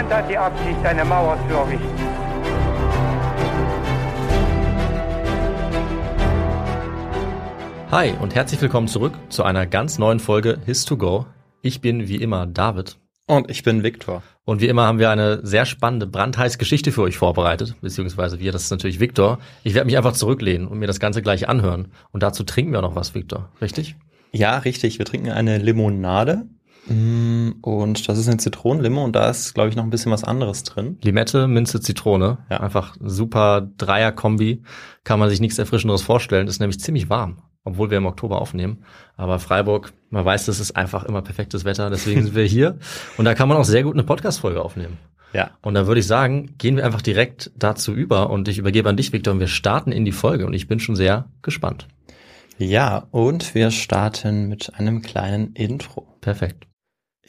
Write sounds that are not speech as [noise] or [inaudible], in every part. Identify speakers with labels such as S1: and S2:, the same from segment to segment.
S1: Niemand hat die Absicht, eine Mauer zu errichten.
S2: Hi und herzlich willkommen zurück zu einer ganz neuen Folge His2Go. Ich bin wie immer David.
S3: Und ich bin Viktor.
S2: Und wie immer haben wir eine sehr spannende, brandheiße Geschichte für euch vorbereitet, beziehungsweise wir, das ist natürlich Viktor. Ich werde mich einfach zurücklehnen und mir das Ganze gleich anhören. Und dazu trinken wir auch noch was, Viktor, richtig?
S3: Ja, richtig. Wir trinken eine Limonade. Mm, Und das ist eine Zitronenlimo und da ist, glaube ich, noch ein bisschen was anderes drin.
S2: Limette, Minze, Zitrone.
S3: Ja.
S2: Einfach super Dreier-Kombi. Kann man sich nichts Erfrischenderes vorstellen. Ist nämlich ziemlich warm, obwohl wir im Oktober aufnehmen. Aber Freiburg, man weiß, das ist einfach immer perfektes Wetter. Deswegen sind wir hier. Und da kann man auch sehr gut eine Podcast-Folge aufnehmen.
S3: Ja.
S2: Und da würde ich sagen, gehen wir einfach direkt dazu über und ich übergebe an dich, Viktor, und wir starten in die Folge und ich bin schon sehr gespannt.
S3: Ja, und wir starten mit einem kleinen Intro.
S2: Perfekt.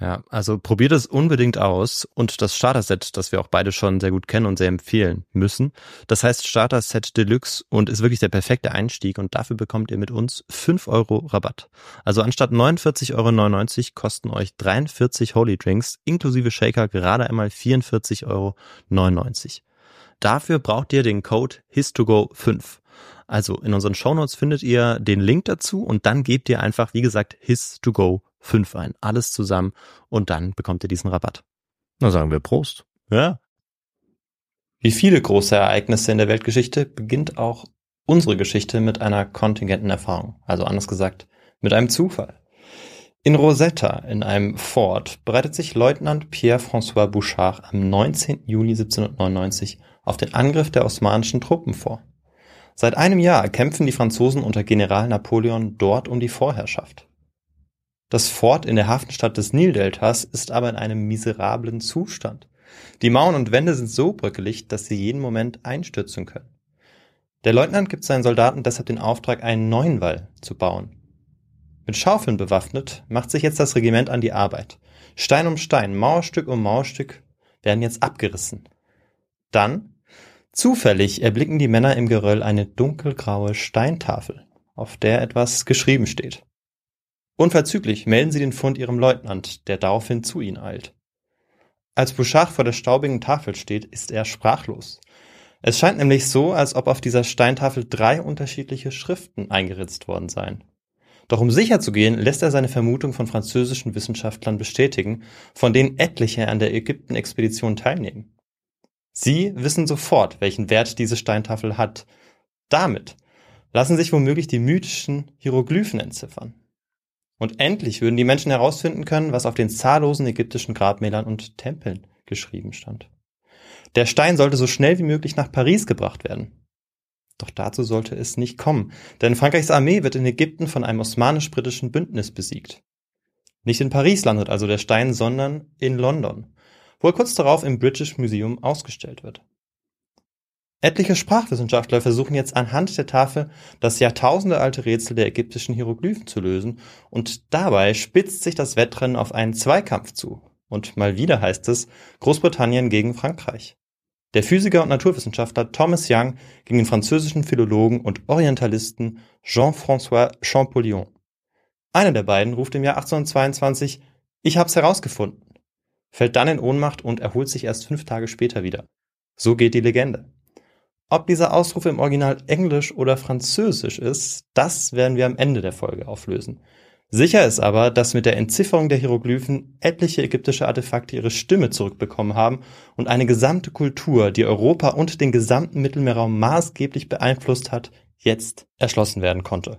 S3: Ja, also probiert es unbedingt aus und das Starter-Set, das wir auch beide schon sehr gut kennen und sehr empfehlen müssen. Das heißt Starter-Set Deluxe und ist wirklich der perfekte Einstieg und dafür bekommt ihr mit uns 5 Euro Rabatt. Also anstatt 49,99 Euro kosten euch 43 Holy Drinks inklusive Shaker gerade einmal 44,99 Euro. Dafür braucht ihr den Code HIS2GO5. Also in unseren Shownotes findet ihr den Link dazu und dann gebt ihr einfach, wie gesagt, HIS2GO 5 ein. Alles zusammen und dann bekommt ihr diesen Rabatt.
S2: Na sagen wir Prost.
S3: Ja. Wie viele große Ereignisse in der Weltgeschichte beginnt auch unsere Geschichte mit einer kontingenten Erfahrung. Also anders gesagt, Mit einem Zufall. In Rosetta, in einem Fort, bereitet sich Leutnant Pierre-François Bouchard am 19. Juli 1799 auf den Angriff der osmanischen Truppen vor. Seit einem Jahr kämpfen die Franzosen unter General Napoleon dort um die Vorherrschaft. Das Fort in der Hafenstadt des Nildeltas ist aber in einem miserablen Zustand. Die Mauern und Wände sind so bröckelig, dass sie jeden Moment einstürzen können. Der Leutnant gibt seinen Soldaten deshalb den Auftrag, einen neuen Wall zu bauen. Mit Schaufeln bewaffnet macht sich jetzt das Regiment an die Arbeit. Stein um Stein, Mauerstück um Mauerstück werden jetzt abgerissen. Dann, zufällig, erblicken die Männer im Geröll eine dunkelgraue Steintafel, auf der etwas geschrieben steht. Unverzüglich melden sie den Fund ihrem Leutnant, der daraufhin zu ihnen eilt. Als Bouchard vor der staubigen Tafel steht, ist er sprachlos. Es scheint nämlich so, als ob auf dieser Steintafel drei unterschiedliche Schriften eingeritzt worden seien. Doch um sicher zu gehen, lässt er seine Vermutung von französischen Wissenschaftlern bestätigen, von denen etliche an der Ägypten-Expedition teilnehmen. Sie wissen sofort, welchen Wert diese Steintafel hat. Damit lassen sich womöglich die mythischen Hieroglyphen entziffern. Und endlich würden die Menschen herausfinden können, was auf den zahllosen ägyptischen Grabmälern und Tempeln geschrieben stand. Der Stein sollte so schnell wie möglich nach Paris gebracht werden. Doch dazu sollte es nicht kommen, denn Frankreichs Armee wird in Ägypten von einem osmanisch-britischen Bündnis besiegt. Nicht in Paris landet also der Stein, sondern in London, wo er kurz darauf im British Museum ausgestellt wird. Etliche Sprachwissenschaftler versuchen jetzt anhand der Tafel das jahrtausendealte Rätsel der ägyptischen Hieroglyphen zu lösen und dabei spitzt sich das Wettrennen auf einen Zweikampf zu. Und mal wieder heißt es Großbritannien gegen Frankreich. Der Physiker und Naturwissenschaftler Thomas Young gegen den französischen Philologen und Orientalisten Jean-François Champollion. Einer der beiden ruft im Jahr 1822 Ich hab's herausgefunden, fällt dann in Ohnmacht und erholt sich erst fünf Tage später wieder. So geht die Legende. Ob dieser Ausruf im Original Englisch oder Französisch ist, das werden wir am Ende der Folge auflösen. Sicher ist aber, dass mit der Entzifferung der Hieroglyphen etliche ägyptische Artefakte ihre Stimme zurückbekommen haben und eine gesamte Kultur, die Europa und den gesamten Mittelmeerraum maßgeblich beeinflusst hat, jetzt erschlossen werden konnte.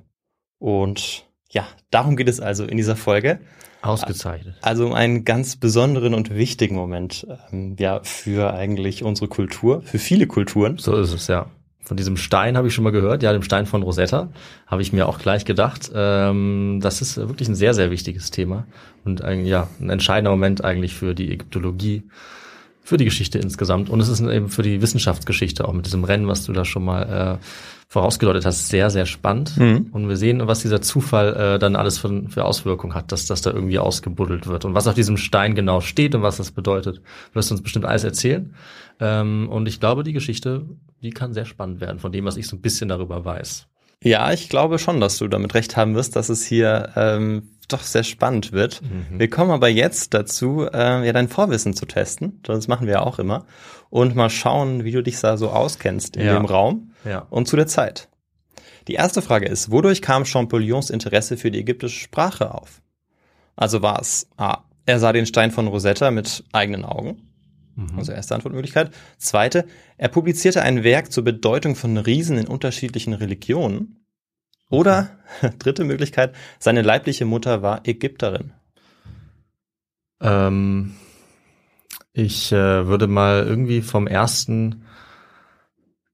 S3: Und ja, darum geht es also in dieser Folge.
S2: Ausgezeichnet.
S3: Also um einen ganz besonderen und wichtigen Moment, ähm, ja, für eigentlich unsere Kultur, für viele Kulturen.
S2: So ist es, ja. Von diesem Stein habe ich schon mal gehört, ja, dem Stein von Rosetta, habe ich mir auch gleich gedacht. Ähm, das ist wirklich ein sehr, sehr wichtiges Thema und ein, ja, ein entscheidender Moment eigentlich für die Ägyptologie, für die Geschichte insgesamt. Und es ist eben für die Wissenschaftsgeschichte auch mit diesem Rennen, was du da schon mal äh, vorausgedeutet hast, sehr, sehr spannend. Mhm. Und wir sehen, was dieser Zufall äh, dann alles für, für Auswirkungen hat, dass das da irgendwie ausgebuddelt wird. Und was auf diesem Stein genau steht und was das bedeutet, wirst du uns bestimmt alles erzählen. Ähm, und ich glaube, die Geschichte, die kann sehr spannend werden, von dem, was ich so ein bisschen darüber weiß.
S3: Ja, ich glaube schon, dass du damit recht haben wirst, dass es hier ähm, doch sehr spannend wird. Mhm. Wir kommen aber jetzt dazu, äh, ja dein Vorwissen zu testen. Das machen wir ja auch immer. Und mal schauen, wie du dich da so auskennst in ja. dem Raum ja. und zu der Zeit. Die erste Frage ist, wodurch kam Champollion's Interesse für die ägyptische Sprache auf? Also war es A. Er sah den Stein von Rosetta mit eigenen Augen. Mhm. Also erste Antwortmöglichkeit. Zweite, er publizierte ein Werk zur Bedeutung von Riesen in unterschiedlichen Religionen. Oder, [laughs] dritte Möglichkeit, seine leibliche Mutter war Ägypterin.
S2: Ähm, ich äh, würde mal irgendwie vom ersten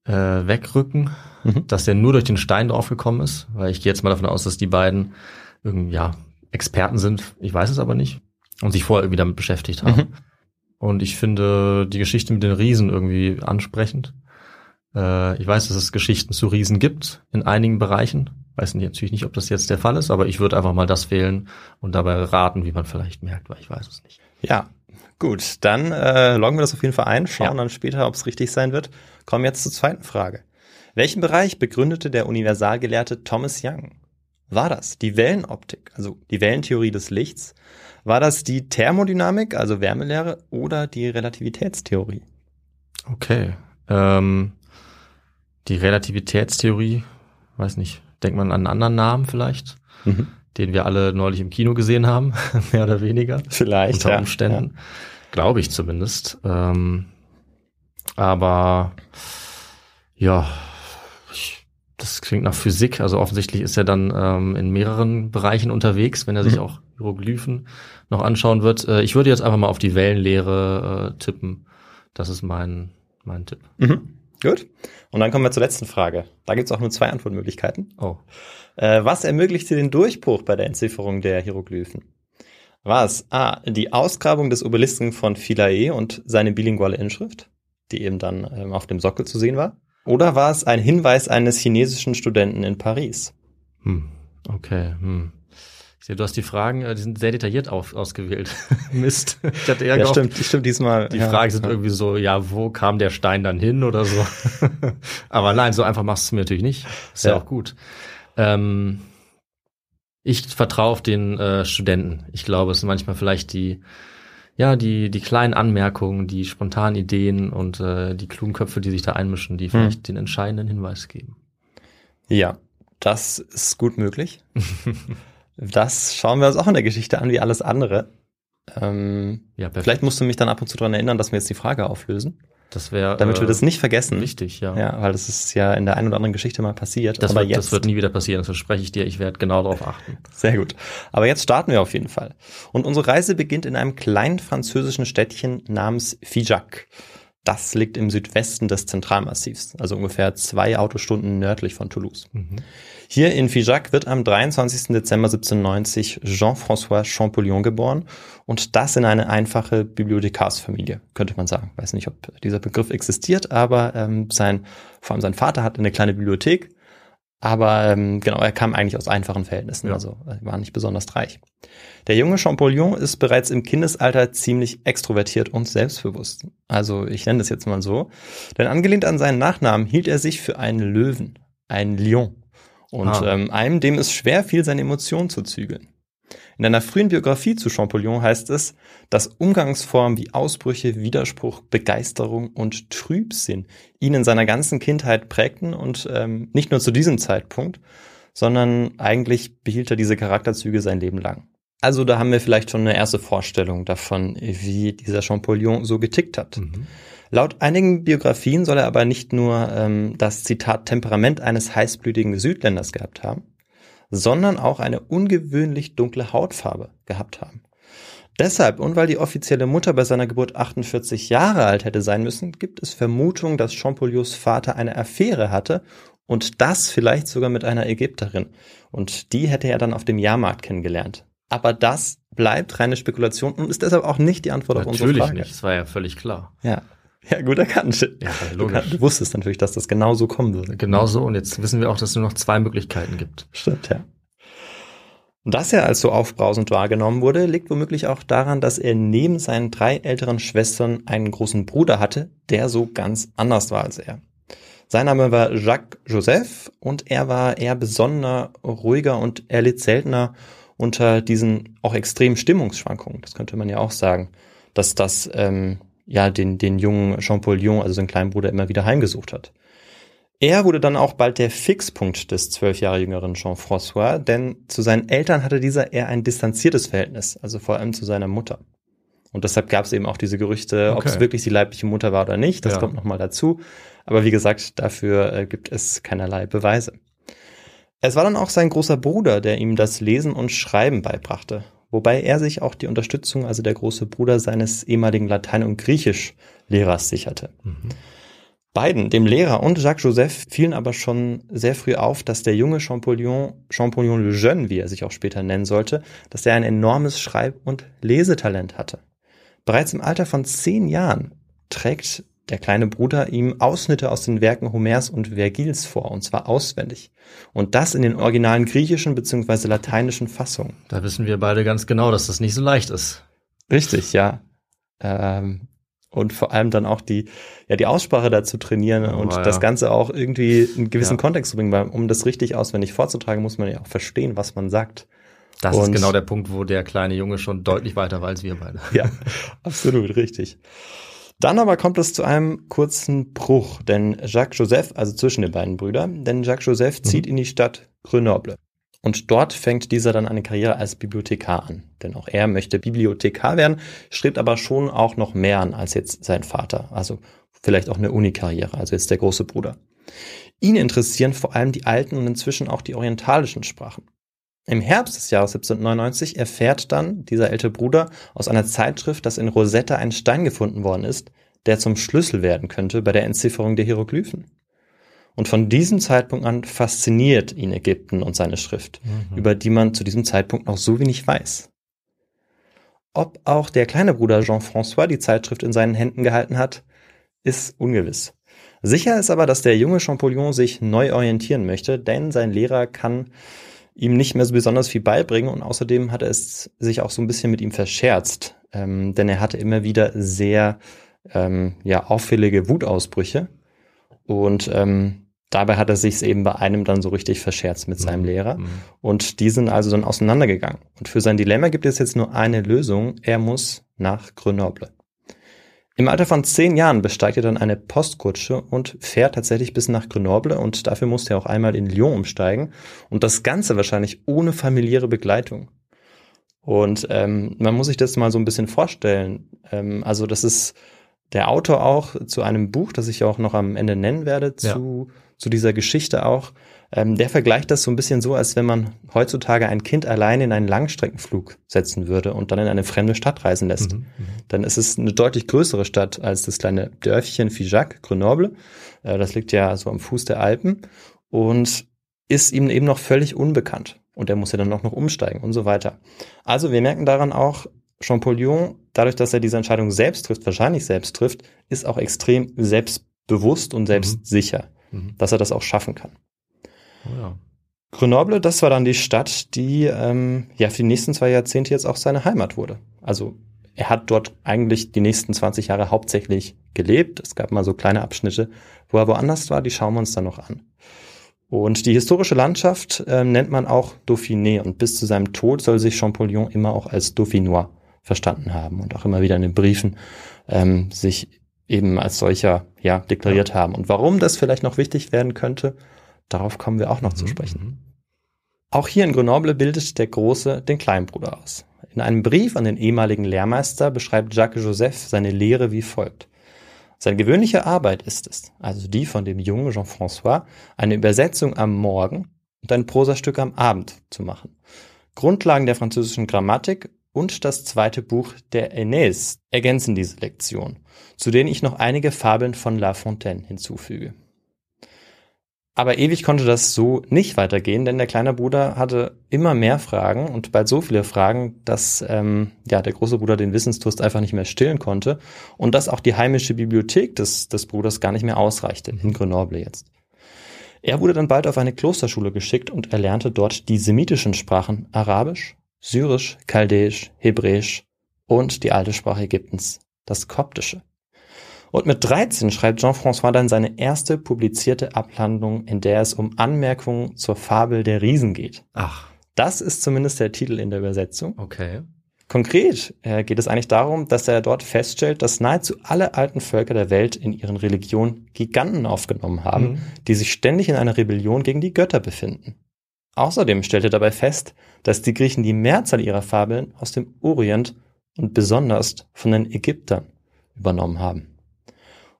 S2: äh, wegrücken, mhm. dass der nur durch den Stein draufgekommen ist, weil ich gehe jetzt mal davon aus, dass die beiden irgendwie, ja, Experten sind. Ich weiß es aber nicht. Und sich vorher irgendwie damit beschäftigt haben. Mhm. Und ich finde die Geschichte mit den Riesen irgendwie ansprechend. Äh, ich weiß, dass es Geschichten zu Riesen gibt in einigen Bereichen. Weiß natürlich nicht, ob das jetzt der Fall ist, aber ich würde einfach mal das wählen und dabei raten, wie man vielleicht merkt, weil ich weiß es nicht.
S3: Ja, gut. Dann äh, loggen wir das auf jeden Fall ein, schauen ja. dann später, ob es richtig sein wird. Kommen jetzt zur zweiten Frage. Welchen Bereich begründete der Universalgelehrte Thomas Young? War das die Wellenoptik, also die Wellentheorie des Lichts, war das die Thermodynamik, also Wärmelehre, oder die Relativitätstheorie?
S2: Okay. Ähm, die Relativitätstheorie, weiß nicht, denkt man an einen anderen Namen vielleicht, mhm. den wir alle neulich im Kino gesehen haben, [laughs] mehr oder weniger.
S3: Vielleicht.
S2: Unter ja, Umständen. Ja. Glaube ich zumindest. Ähm, aber ja, ich das klingt nach Physik. Also offensichtlich ist er dann ähm, in mehreren Bereichen unterwegs, wenn er sich
S3: Mhm.
S2: auch Hieroglyphen noch anschauen wird. Äh, ich würde jetzt einfach mal auf die Wellenlehre äh, tippen. Das ist mein, mein Tipp.
S3: Mhm. Gut. Und dann kommen wir zur letzten Frage. Da gibt es auch nur zwei Antwortmöglichkeiten.
S2: Oh.
S3: Äh, was ermöglichte den Durchbruch bei der Entzifferung der Hieroglyphen? War es A, die Ausgrabung des Obelisken von Philae und seine bilinguale Inschrift, die eben dann ähm, auf dem Sockel zu sehen war? Oder war es ein Hinweis eines chinesischen Studenten in Paris?
S2: Hm. Okay. Hm. Ich sehe, du hast die Fragen, äh, die sind sehr detailliert auf, ausgewählt. [laughs] Mist. Ich hatte eher
S3: Ja,
S2: gehofft,
S3: stimmt, stimmt diesmal.
S2: Die
S3: ja.
S2: Fragen sind
S3: ja.
S2: irgendwie so, ja, wo kam der Stein dann hin oder so. [laughs] Aber nein, so einfach machst du es mir natürlich nicht. Ist ja,
S3: Ja.
S2: auch gut. Ähm, ich vertraue auf den äh, Studenten. Ich glaube, es sind manchmal vielleicht die, ja, die, die kleinen Anmerkungen, die spontanen Ideen und äh, die klugen Köpfe, die sich da einmischen, die vielleicht den entscheidenden Hinweis geben.
S3: Ja, das ist gut möglich. [laughs] das schauen wir uns auch in der Geschichte an, wie alles andere. Ähm,
S2: Ja, perfekt.
S3: vielleicht musst du mich dann ab und zu daran erinnern, dass wir jetzt die Frage auflösen,
S2: das wäre
S3: damit wir
S2: äh,
S3: das nicht vergessen.
S2: wichtig, ja.
S3: Ja, weil das ist ja in der einen oder anderen Geschichte mal passiert.
S2: Das,
S3: aber
S2: wird,
S3: jetzt,
S2: das wird nie wieder passieren, das verspreche ich dir. Ich werde genau darauf achten. [laughs]
S3: Sehr gut. Aber jetzt starten wir auf jeden Fall. Und unsere Reise beginnt in einem kleinen französischen Städtchen namens Figeac. Das liegt im Südwesten des Zentralmassivs, also ungefähr zwei Autostunden nördlich von Toulouse. Hier in Figeac wird am 23. Dezember 1790 Jean-François Champollion geboren und das in eine einfache Bibliothekarsfamilie, könnte man sagen. Weiß nicht, ob dieser Begriff existiert, aber ähm, sein, vor allem sein Vater hatte eine kleine Bibliothek, aber ähm, genau, er kam eigentlich aus einfachen Verhältnissen,
S2: Ja.
S3: also er war nicht besonders reich. Der junge Champollion ist bereits im Kindesalter ziemlich extrovertiert und selbstbewusst. Also ich nenne das jetzt mal so. Denn angelehnt an seinen Nachnamen hielt er sich für einen Löwen, einen Lion. Und
S2: Ah.
S3: ähm, einem, dem es schwer fiel, seine Emotionen zu zügeln. In einer frühen Biografie zu Champollion heißt es, dass Umgangsformen wie Ausbrüche, Widerspruch, Begeisterung und Trübsinn ihn in seiner ganzen Kindheit prägten und ähm, nicht nur zu diesem Zeitpunkt, sondern eigentlich behielt er diese Charakterzüge sein Leben lang. Also da haben wir vielleicht schon eine erste Vorstellung davon, wie dieser Champollion so getickt hat.
S2: Mhm.
S3: Laut einigen Biografien soll er aber nicht nur ähm, das Zitat Temperament eines heißblütigen Südländers gehabt haben, sondern auch eine ungewöhnlich dunkle Hautfarbe gehabt haben. Deshalb und weil die offizielle Mutter bei seiner Geburt 48 Jahre alt hätte sein müssen, gibt es Vermutungen, dass Champollions Vater eine Affäre hatte und das vielleicht sogar mit einer Ägypterin. Und die hätte er dann auf dem Jahrmarkt kennengelernt. Aber das bleibt reine Spekulation und ist deshalb auch nicht die Antwort auf unsere
S2: Natürlich
S3: Frage.
S2: nicht, das war ja völlig klar.
S3: Ja. Ja, gut erkannt.
S2: Ja,
S3: Du,
S2: logisch.
S3: kann, du wusstest natürlich, dass das genau so kommen würde.
S2: Genau so. Und jetzt wissen wir auch, dass es nur noch zwei Möglichkeiten gibt.
S3: Stimmt, ja. Und dass er als so aufbrausend wahrgenommen wurde, liegt womöglich auch daran, dass er neben seinen drei älteren Schwestern einen großen Bruder hatte, der so ganz anders war als er. Sein Name war Jacques Joseph und er war eher besonderer, ruhiger und er litt seltener unter diesen auch extremen Stimmungsschwankungen. Das könnte man ja auch sagen, dass das ähm, ja den, den jungen Champollion, also seinen kleinen Bruder, immer wieder heimgesucht hat. Er wurde dann auch bald der Fixpunkt des zwölf Jahre jüngeren Jean-François, denn zu seinen Eltern hatte dieser eher ein distanziertes Verhältnis, also vor allem zu seiner Mutter. Und deshalb gab es eben auch diese Gerüchte, ob
S2: Okay.
S3: es wirklich die leibliche Mutter war oder nicht. Das
S2: Ja.
S3: kommt nochmal dazu. Aber wie gesagt, dafür äh, gibt es keinerlei Beweise. Es war dann auch sein großer Bruder, der ihm das Lesen und Schreiben beibrachte, wobei er sich auch die Unterstützung, also der große Bruder seines ehemaligen Latein- und Griechisch-Lehrers sicherte. Beiden, dem Lehrer und Jacques Joseph, fielen aber schon sehr früh auf, dass der junge Champollion, Champollion le Jeune, wie er sich auch später nennen sollte, dass er ein enormes Schreib- und Lesetalent hatte. Bereits im Alter von zehn Jahren trägt der kleine Bruder ihm Ausschnitte aus den Werken Homers und Vergils vor, und zwar auswendig. Und das in den originalen griechischen bzw. lateinischen Fassungen.
S2: Da wissen wir beide ganz genau, dass das nicht so leicht ist.
S3: Richtig, ja. Ähm, und vor allem dann auch die, ja, die Aussprache dazu trainieren
S2: Oh,
S3: und
S2: ja.
S3: das Ganze auch irgendwie in einen gewissen
S2: Ja.
S3: Kontext zu bringen, weil um das richtig auswendig vorzutragen, muss man ja auch verstehen, was man sagt.
S2: Das
S3: Und-
S2: ist genau der Punkt, wo der kleine Junge schon deutlich weiter war als wir beide.
S3: Ja, [laughs] absolut richtig. Dann aber kommt es zu einem kurzen Bruch, denn Jacques Joseph, also zwischen den beiden Brüdern, denn Jacques Joseph zieht in die Stadt Grenoble. Und dort fängt dieser dann eine Karriere als Bibliothekar an. Denn auch er möchte Bibliothekar werden, strebt aber schon auch noch mehr an als jetzt sein Vater. Also vielleicht auch eine Unikarriere, also jetzt der große Bruder. Ihn interessieren vor allem die alten und inzwischen auch die orientalischen Sprachen. Im Herbst des Jahres 1799 erfährt dann dieser ältere Bruder aus einer Zeitschrift, dass in Rosetta ein Stein gefunden worden ist, der zum Schlüssel werden könnte bei der Entzifferung der Hieroglyphen. Und von diesem Zeitpunkt an fasziniert ihn Ägypten und seine Schrift, mhm. über die man zu diesem Zeitpunkt noch so wenig weiß. Ob auch der kleine Bruder Jean-François die Zeitschrift in seinen Händen gehalten hat, ist ungewiss. Sicher ist aber, dass der junge Champollion sich neu orientieren möchte, denn sein Lehrer kann ihm nicht mehr so besonders viel beibringen und außerdem hat er es sich auch so ein bisschen mit ihm verscherzt, ähm, denn er hatte immer wieder sehr ähm, ja, auffällige Wutausbrüche und ähm, dabei hat er sich eben bei einem dann so richtig verscherzt mit seinem mhm. Lehrer. Mhm. Und die sind also dann auseinandergegangen. Und für sein Dilemma gibt es jetzt nur eine Lösung. Er muss nach Grenoble. Im Alter von zehn Jahren besteigt er dann eine Postkutsche und fährt tatsächlich bis nach Grenoble und dafür musste er auch einmal in Lyon umsteigen und das Ganze wahrscheinlich ohne familiäre Begleitung. Und ähm, man muss sich das mal so ein bisschen vorstellen. Ähm, also das ist der Autor auch zu einem Buch, das ich auch noch am Ende nennen werde, zu, ja. zu dieser Geschichte auch. Ähm, der vergleicht das so ein bisschen so, als wenn man heutzutage ein Kind allein in einen Langstreckenflug setzen würde und dann in eine fremde Stadt reisen lässt. Mhm, mhm. dann ist es eine deutlich größere Stadt als das kleine Dörfchen Figeac, Grenoble. Äh, das liegt ja so am Fuß der Alpen und ist ihm eben noch völlig unbekannt. Und er muss ja dann auch noch umsteigen und so weiter. Also wir merken daran auch, Champollion, dadurch, dass er diese Entscheidung selbst trifft, wahrscheinlich selbst trifft, ist auch extrem selbstbewusst und selbstsicher, mhm. mhm. dass er das auch schaffen kann. Oh ja. Grenoble, das war dann die Stadt, die ähm, ja für die nächsten zwei Jahrzehnte jetzt auch seine Heimat wurde. Also er hat dort eigentlich die nächsten 20 Jahre hauptsächlich gelebt. Es gab mal so kleine Abschnitte, wo er woanders war, die schauen wir uns dann noch an. Und die historische Landschaft äh, nennt man auch Dauphiné und bis zu seinem Tod soll sich Champollion immer auch als Dauphinois verstanden haben und auch immer wieder in den Briefen ähm, sich eben als solcher ja deklariert ja. haben. Und warum das vielleicht noch wichtig werden könnte, darauf kommen wir auch noch mhm. zu sprechen. Auch hier in Grenoble bildet der Große den Kleinbruder aus. In einem Brief an den ehemaligen Lehrmeister beschreibt Jacques Joseph seine Lehre wie folgt. Seine gewöhnliche Arbeit ist es, also die von dem jungen Jean-François, eine Übersetzung am Morgen und ein Prosastück am Abend zu machen. Grundlagen der französischen Grammatik und das zweite Buch der Aeneis ergänzen diese Lektion, zu denen ich noch einige Fabeln von La Fontaine hinzufüge. Aber ewig konnte das so nicht weitergehen, denn der kleine Bruder hatte immer mehr Fragen und bald so viele Fragen, dass ähm, ja der große Bruder den Wissensdurst einfach nicht mehr stillen konnte und dass auch die heimische Bibliothek des, des Bruders gar nicht mehr ausreichte in Grenoble jetzt. Er wurde dann bald auf eine Klosterschule geschickt und erlernte dort die semitischen Sprachen Arabisch, Syrisch, Chaldäisch, Hebräisch und die alte Sprache Ägyptens, das Koptische. Und mit 13 schreibt Jean-François dann seine erste publizierte Abhandlung, in der es um Anmerkungen zur Fabel der Riesen geht.
S2: Ach.
S3: Das ist zumindest der Titel in der Übersetzung.
S2: Okay.
S3: Konkret äh, geht es eigentlich darum, dass er dort feststellt, dass nahezu alle alten Völker der Welt in ihren Religionen Giganten aufgenommen haben, mhm. die sich ständig in einer Rebellion gegen die Götter befinden. Außerdem stellt er dabei fest, dass die Griechen die Mehrzahl ihrer Fabeln aus dem Orient und besonders von den Ägyptern übernommen haben.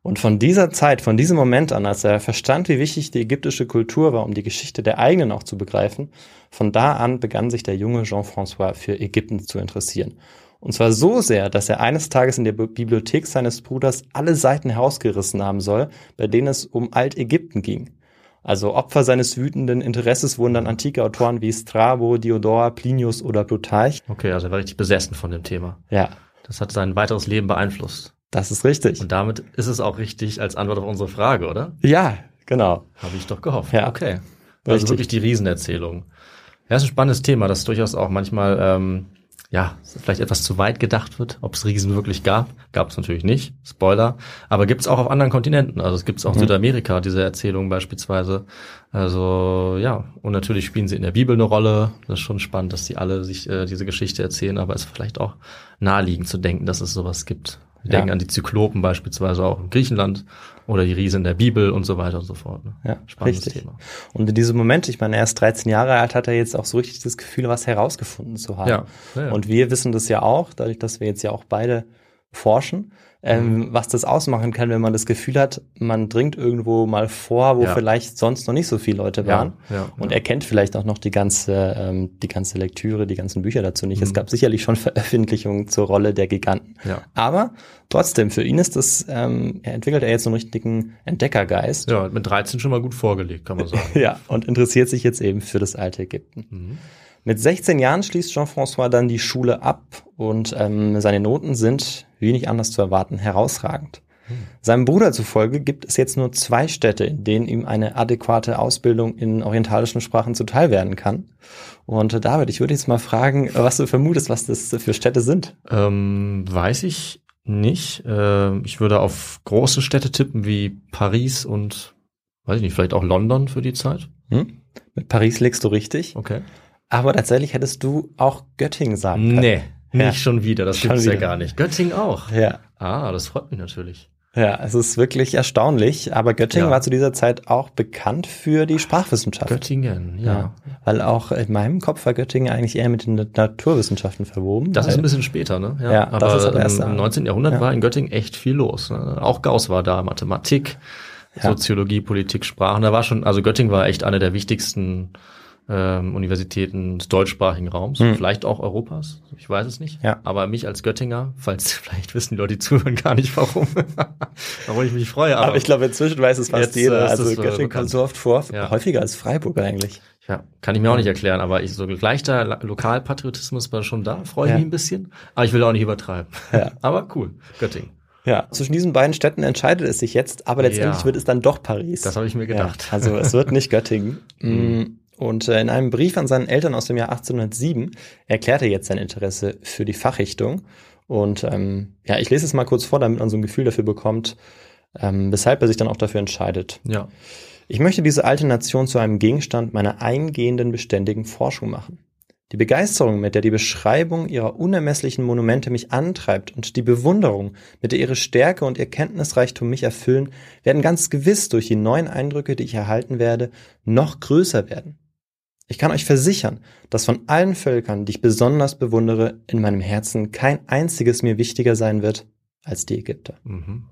S3: Und von dieser Zeit, von diesem Moment an, als er verstand, wie wichtig die ägyptische Kultur war, um die Geschichte der eigenen auch zu begreifen, von da an begann sich der junge Jean-François für Ägypten zu interessieren. Und zwar so sehr, dass er eines Tages in der Bibliothek seines Bruders alle Seiten herausgerissen haben soll, bei denen es um Altägypten ging. Also Opfer seines wütenden Interesses wurden dann antike Autoren wie Strabo, Diodor, Plinius oder Plutarch.
S2: Okay, also er war richtig besessen von dem Thema.
S3: Ja.
S2: Das hat sein weiteres Leben beeinflusst.
S3: Das ist richtig.
S2: Und damit ist es auch richtig als Antwort auf unsere Frage, oder?
S3: Ja, genau.
S2: Habe ich doch gehofft.
S3: Ja.
S2: Okay. Also richtig. wirklich die Riesenerzählung. Ja, ist ein spannendes Thema, das durchaus auch manchmal ähm, ja, vielleicht etwas zu weit gedacht wird, ob es Riesen wirklich gab. Gab es natürlich nicht, Spoiler. Aber gibt es auch auf anderen Kontinenten. Also es gibt es auch mhm. Südamerika, diese Erzählungen beispielsweise. Also ja, und natürlich spielen sie in der Bibel eine Rolle. Das ist schon spannend, dass die alle sich äh, diese Geschichte erzählen, aber es ist vielleicht auch naheliegend zu denken, dass es sowas gibt. Wir ja. denken an die Zyklopen beispielsweise auch in Griechenland oder die Riesen der Bibel und so weiter und so fort. Ne?
S3: Ja, Spannendes richtig. Thema. Und in diesem Moment, ich meine, er ist 13 Jahre alt, hat er jetzt auch so richtig das Gefühl, was herausgefunden zu haben. Ja. Ja, ja. Und wir wissen das ja auch, dadurch, dass wir jetzt ja auch beide forschen, ähm, was das ausmachen kann, wenn man das Gefühl hat, man dringt irgendwo mal vor, wo
S2: Ja.
S3: vielleicht sonst noch nicht so viele Leute waren.
S2: ja,
S3: Und
S2: ja.
S3: er kennt vielleicht auch noch die ganze, ähm, die ganze Lektüre, die ganzen Bücher dazu nicht. Es
S2: Mhm.
S3: gab sicherlich schon [laughs] Veröffentlichungen zur Rolle der Giganten.
S2: Ja.
S3: Aber trotzdem, für ihn ist das, ähm, er entwickelt er jetzt einen richtigen Entdeckergeist.
S2: ja, mit 13 schon mal gut vorgelegt, kann man sagen. [laughs]
S3: Ja, und interessiert sich jetzt eben für das alte Ägypten.
S2: Mhm.
S3: Mit 16 Jahren schließt Jean-François dann die Schule ab und ähm, seine Noten sind, wie nicht anders zu erwarten, herausragend. Seinem Bruder zufolge gibt es jetzt nur zwei Städte, in denen ihm eine adäquate Ausbildung in orientalischen Sprachen zuteil werden kann. Und äh, David, ich würde jetzt mal fragen, was du vermutest, was das für Städte sind.
S2: Ähm, weiß ich nicht. Ähm, ich würde auf große Städte tippen wie Paris und, weiß ich nicht, vielleicht auch London für die Zeit.
S3: Hm? Mit Paris legst du richtig,
S2: Okay.
S3: Aber tatsächlich hättest du auch Göttingen sagen können.
S2: Nee, nicht
S3: Ja.
S2: schon wieder. Das
S3: Schon
S2: gibt's ja gar nicht. Göttingen auch.
S3: Ja.
S2: Ah, das freut mich natürlich.
S3: Ja, es ist wirklich erstaunlich, aber Göttingen
S2: Ja.
S3: war zu dieser Zeit auch bekannt für die Sprachwissenschaft.
S2: Göttingen, ja.
S3: Ja. Weil auch in meinem Kopf war Göttingen eigentlich eher mit den Naturwissenschaften verwoben.
S2: Das ist ein bisschen später, ne?
S3: Ja, das
S2: aber
S3: ist aber erst
S2: im
S3: da.
S2: 19. Jahrhundert
S3: Ja.
S2: war in Göttingen echt viel los. Ne? Auch Gauss war da, Mathematik,
S3: Ja.
S2: Soziologie, Politik, Sprachen. Da war schon, also Göttingen war echt eine der wichtigsten ähm, Universitäten des deutschsprachigen Raums,
S3: Hm.
S2: vielleicht auch Europas, ich weiß es nicht.
S3: Ja.
S2: Aber mich als Göttinger, falls [laughs] vielleicht wissen die Leute, die zuhören, gar nicht warum, [laughs] warum ich mich freue.
S3: aber, ich glaube, inzwischen weiß es fast
S2: Jetzt, äh,
S3: jeder. Also
S2: äh,
S3: Göttingen kommt so oft vor,
S2: Ja.
S3: häufiger als Freiburg eigentlich.
S2: Ja, kann ich mir auch nicht erklären, aber ich so leichter Lokalpatriotismus war schon da, freue ich
S3: Ja.
S2: mich ein bisschen, aber ich will auch nicht übertreiben.
S3: Ja. [laughs]
S2: aber cool, Göttingen.
S3: Ja, zwischen diesen beiden Städten entscheidet es sich jetzt, aber letztendlich
S2: Ja.
S3: wird es dann doch Paris.
S2: Das habe ich mir gedacht.
S3: Ja, also es wird nicht Göttingen. Und äh, in einem Brief an seinen Eltern aus dem Jahr 1807 erklärt er jetzt sein Interesse für die Fachrichtung. Und ähm, ja, ich lese es mal kurz vor, damit man so ein Gefühl dafür bekommt, ähm, weshalb er sich dann auch dafür entscheidet.
S2: Ja.
S3: Ich möchte diese alte Nation zu einem Gegenstand meiner eingehenden, beständigen Forschung machen. Die Begeisterung, mit der die Beschreibung ihrer unermesslichen Monumente mich antreibt und die Bewunderung, mit der ihre Stärke und ihr Kenntnisreichtum mich erfüllen, werden ganz gewiss durch die neuen Eindrücke, die ich erhalten werde, noch größer werden. Ich kann euch versichern, dass von allen Völkern, die ich besonders bewundere, in meinem Herzen kein einziges mir wichtiger sein wird als die Ägypter.
S2: Mhm.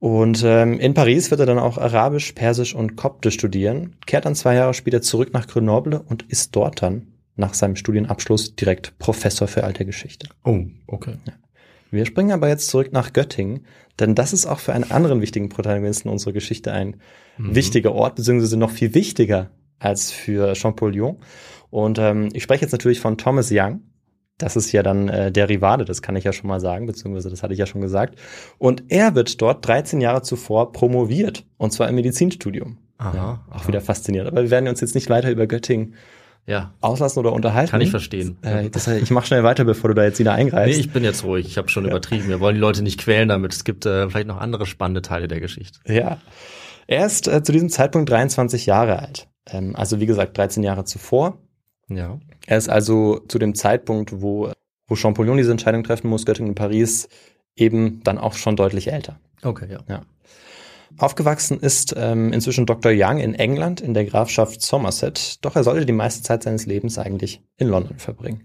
S3: Und ähm, in Paris wird er dann auch Arabisch, Persisch und Koptisch studieren, kehrt dann zwei Jahre später zurück nach Grenoble und ist dort dann nach seinem Studienabschluss direkt Professor für alte Geschichte.
S2: Oh, okay.
S3: Wir springen aber jetzt zurück nach Göttingen, denn das ist auch für einen anderen wichtigen Protagonisten unserer Geschichte ein
S2: Mhm.
S3: wichtiger Ort, beziehungsweise noch viel wichtiger als für Champollion. Und ähm, ich spreche jetzt natürlich von Thomas Young. Das ist ja dann äh, der Rivale, das kann ich ja schon mal sagen, beziehungsweise das hatte ich ja schon gesagt. Und er wird dort 13 Jahre zuvor promoviert, und zwar im Medizinstudium.
S2: Aha,
S3: Ja, auch
S2: aha.
S3: wieder faszinierend. Aber wir werden uns jetzt nicht weiter über Göttingen
S2: Ja,
S3: auslassen oder unterhalten.
S2: kann ich verstehen.
S3: Äh, das, ich mache schnell weiter, bevor du da jetzt wieder
S2: Nee,
S3: eingreifst.
S2: ich bin jetzt ruhig. Ich habe schon übertrieben. Wir wollen die Leute nicht quälen damit. Es gibt äh, vielleicht noch andere spannende Teile der Geschichte.
S3: Ja. Er ist äh, zu diesem Zeitpunkt 23 Jahre alt. Ähm, also wie gesagt, 13 Jahre zuvor.
S2: Ja.
S3: Er ist also zu dem Zeitpunkt, wo, wo Champollion diese Entscheidung treffen muss, Göttingen, Paris, eben dann auch schon deutlich älter.
S2: Okay, ja.
S3: Aufgewachsen ist ähm, inzwischen Dr. Young in England in der Grafschaft Somerset, doch er sollte die meiste Zeit seines Lebens eigentlich in London verbringen.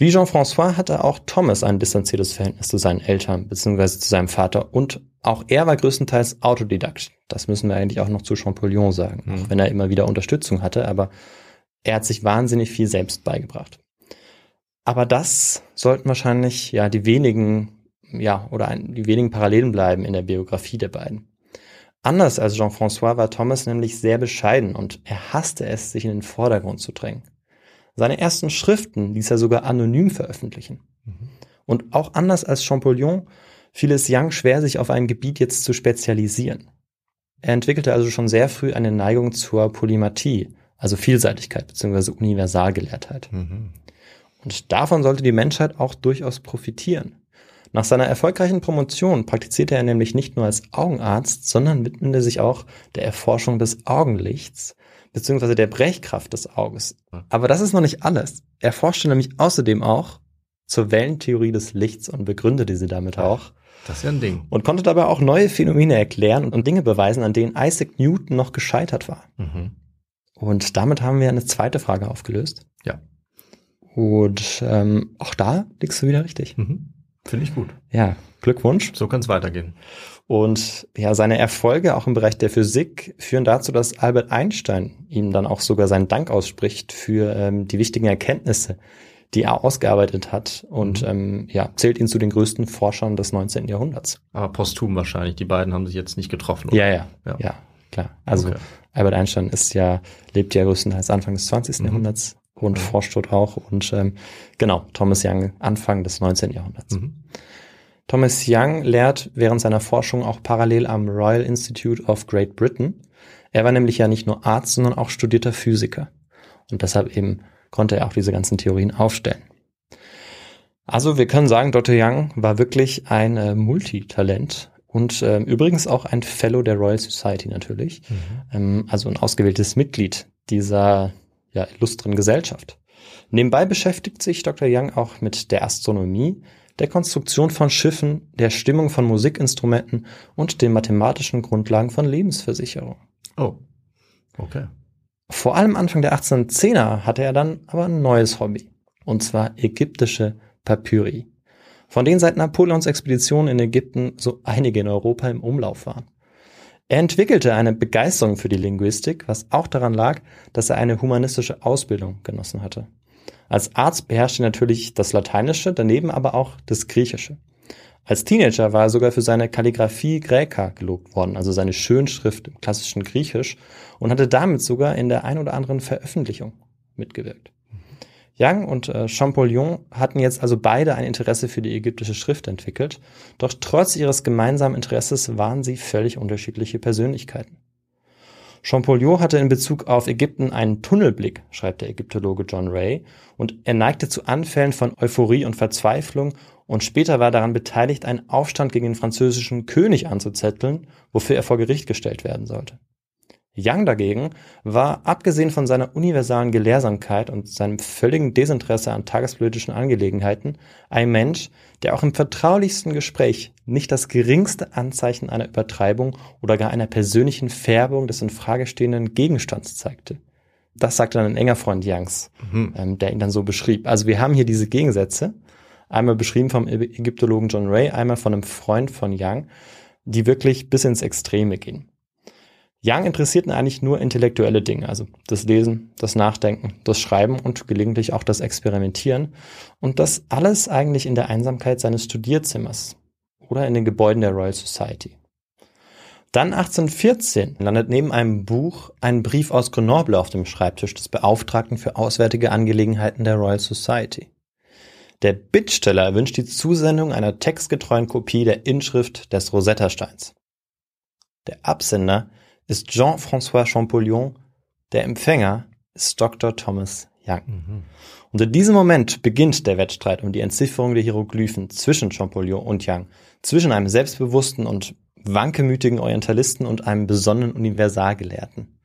S3: Wie Jean-François hatte auch Thomas ein distanziertes Verhältnis zu seinen Eltern bzw. zu seinem Vater und auch er war größtenteils Autodidakt. Das müssen wir eigentlich auch noch zu Champollion sagen,
S2: Mhm.
S3: auch wenn er immer wieder Unterstützung hatte, aber er hat sich wahnsinnig viel selbst beigebracht. Aber das sollten wahrscheinlich ja die wenigen, ja, oder ein, die wenigen Parallelen bleiben in der Biografie der beiden. Anders als Jean-François war Thomas nämlich sehr bescheiden und er hasste es, sich in den Vordergrund zu drängen. Seine ersten Schriften ließ er sogar anonym veröffentlichen. Und auch anders als Champollion fiel es Young schwer, sich auf ein Gebiet jetzt zu spezialisieren. Er entwickelte also schon sehr früh eine Neigung zur Polymathie, also Vielseitigkeit bzw. Universalgelehrtheit.
S2: Mhm.
S3: Und davon sollte die Menschheit auch durchaus profitieren. Nach seiner erfolgreichen Promotion praktizierte er nämlich nicht nur als Augenarzt, sondern widmete sich auch der Erforschung des Augenlichts beziehungsweise der Brechkraft des Auges. Aber das ist noch nicht alles. Er forschte nämlich außerdem auch zur Wellentheorie des Lichts und begründete sie damit auch
S2: Das ist ja ein Ding.
S3: und konnte dabei auch neue Phänomene erklären und Dinge beweisen, an denen Isaac Newton noch gescheitert war.
S2: Mhm.
S3: Und damit haben wir eine zweite Frage aufgelöst.
S2: Ja.
S3: Und ähm, auch da liegst du wieder richtig.
S2: Mhm. Finde ich gut.
S3: Ja, Glückwunsch.
S2: So kann es weitergehen.
S3: Und ja, seine Erfolge auch im Bereich der Physik führen dazu, dass Albert Einstein ihm dann auch sogar seinen Dank ausspricht für ähm, die wichtigen Erkenntnisse, die er ausgearbeitet hat und ähm, ja, zählt ihn zu den größten Forschern des 19. Jahrhunderts.
S2: Aber posthum wahrscheinlich. Die beiden haben sich jetzt nicht getroffen.
S3: Ja, ja,
S2: Ja.
S3: ja, klar. Also
S2: Okay.
S3: Albert Einstein ist ja, lebt ja größtenteils Anfang des 20. Jahrhunderts und forscht dort auch. Und ähm, genau, Thomas Young Anfang des 19. Jahrhunderts.
S2: Mhm.
S3: Thomas Young lehrt während seiner Forschung auch parallel am Royal Institute of Great Britain. Er war nämlich ja nicht nur Arzt, sondern auch studierter Physiker. Und deshalb eben konnte er auch diese ganzen Theorien aufstellen. Also wir können sagen, Dr. Young war wirklich ein äh, Multitalent und ähm, übrigens auch ein Fellow der Royal Society natürlich. Ähm, also ein ausgewähltes Mitglied dieser ja, illustren Gesellschaft. Nebenbei beschäftigt sich Dr. Young auch mit der Astronomie, der Konstruktion von Schiffen, der Stimmung von Musikinstrumenten und den mathematischen Grundlagen von Lebensversicherung.
S2: Oh. Okay.
S3: Vor allem Anfang der 1810er hatte er dann aber ein neues Hobby, und zwar ägyptische Papyri, von denen seit Napoleons Expedition in Ägypten so einige in Europa im Umlauf waren. Er entwickelte eine Begeisterung für die Linguistik, was auch daran lag, dass er eine humanistische Ausbildung genossen hatte. Als Arzt beherrschte er natürlich das Lateinische, daneben aber auch das Griechische. Als Teenager war er sogar für seine Kalligraphie Graeca gelobt worden, also seine Schönschrift im klassischen Griechisch, und hatte damit sogar in der ein oder anderen Veröffentlichung mitgewirkt. Young und äh, Champollion hatten jetzt also beide ein Interesse für die ägyptische Schrift entwickelt, doch trotz ihres gemeinsamen Interesses waren sie völlig unterschiedliche Persönlichkeiten. Champollion hatte in Bezug auf Ägypten einen Tunnelblick, schreibt der Ägyptologe John Ray, und er neigte zu Anfällen von Euphorie und Verzweiflung und später war daran beteiligt, einen Aufstand gegen den französischen König anzuzetteln, wofür er vor Gericht gestellt werden sollte. Young dagegen war, abgesehen von seiner universalen Gelehrsamkeit und seinem völligen Desinteresse an tagespolitischen Angelegenheiten, ein Mensch, der auch im vertraulichsten Gespräch nicht das geringste Anzeichen einer Übertreibung oder gar einer persönlichen Färbung des in Frage stehenden Gegenstands zeigte. Das sagte dann ein enger Freund Youngs, ähm, der ihn dann so beschrieb. Also wir haben hier diese Gegensätze, einmal beschrieben vom Ägy- Ägyptologen John Ray, einmal von einem Freund von Young, die wirklich bis ins Extreme gehen. Young interessierten eigentlich nur intellektuelle Dinge, also das Lesen, das Nachdenken, das Schreiben und gelegentlich auch das Experimentieren. Und das alles eigentlich in der Einsamkeit seines Studierzimmers oder in den Gebäuden der Royal Society. Dann 1814 landet neben einem Buch ein Brief aus Grenoble auf dem Schreibtisch des Beauftragten für auswärtige Angelegenheiten der Royal Society. Der Bittsteller wünscht die Zusendung einer textgetreuen Kopie der Inschrift des Rosetta-Steins. Der Absender ist Jean-François Champollion, der Empfänger ist Dr. Thomas Young. Und in diesem Moment beginnt der Wettstreit um die Entzifferung der Hieroglyphen zwischen Champollion und Young, zwischen einem selbstbewussten und wankemütigen Orientalisten und einem besonnenen Universalgelehrten.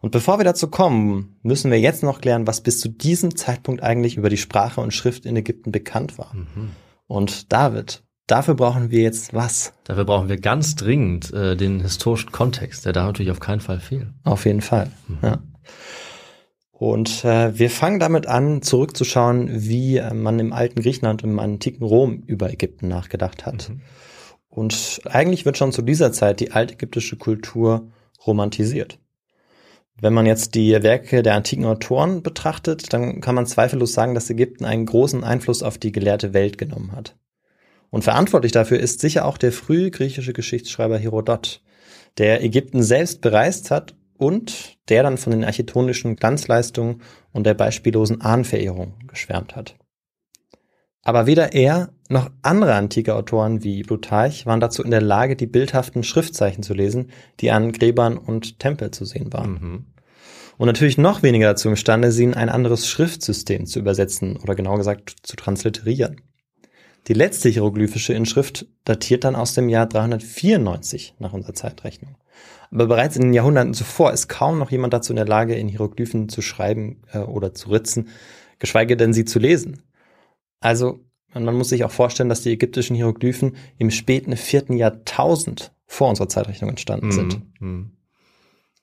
S3: Und bevor wir dazu kommen, müssen wir jetzt noch klären, was bis zu diesem Zeitpunkt eigentlich über die Sprache und Schrift in Ägypten bekannt war. Und David, dafür brauchen wir jetzt was?
S2: Dafür brauchen wir ganz dringend äh, den historischen Kontext. Der darf natürlich auf keinen Fall fehlen.
S3: Auf jeden Fall. Ja. Und äh, wir fangen damit an, zurückzuschauen, wie äh, man im alten Griechenland und im antiken Rom über Ägypten nachgedacht hat. Und eigentlich wird schon zu dieser Zeit die altägyptische Kultur romantisiert. Wenn man jetzt die Werke der antiken Autoren betrachtet, dann kann man zweifellos sagen, dass Ägypten einen großen Einfluss auf die gelehrte Welt genommen hat. Und verantwortlich dafür ist sicher auch der frühe griechische Geschichtsschreiber Herodot, der Ägypten selbst bereist hat und der dann von den architektonischen Glanzleistungen und der beispiellosen Ahnenverehrung geschwärmt hat. Aber weder er noch andere antike Autoren wie Plutarch waren dazu in der Lage, die bildhaften Schriftzeichen zu lesen, die an Gräbern und Tempel zu sehen waren. Und natürlich noch weniger dazu imstande, sie in ein anderes Schriftsystem zu übersetzen oder genau gesagt zu transliterieren. Die letzte hieroglyphische Inschrift datiert dann aus dem Jahr 394 nach unserer Zeitrechnung. Aber bereits in den Jahrhunderten zuvor ist kaum noch jemand dazu in der Lage, in Hieroglyphen zu schreiben äh, oder zu ritzen, geschweige denn sie zu lesen. Also man muss sich auch vorstellen, dass die ägyptischen Hieroglyphen im späten vierten Jahrtausend vor unserer Zeitrechnung entstanden sind.
S2: Mhm.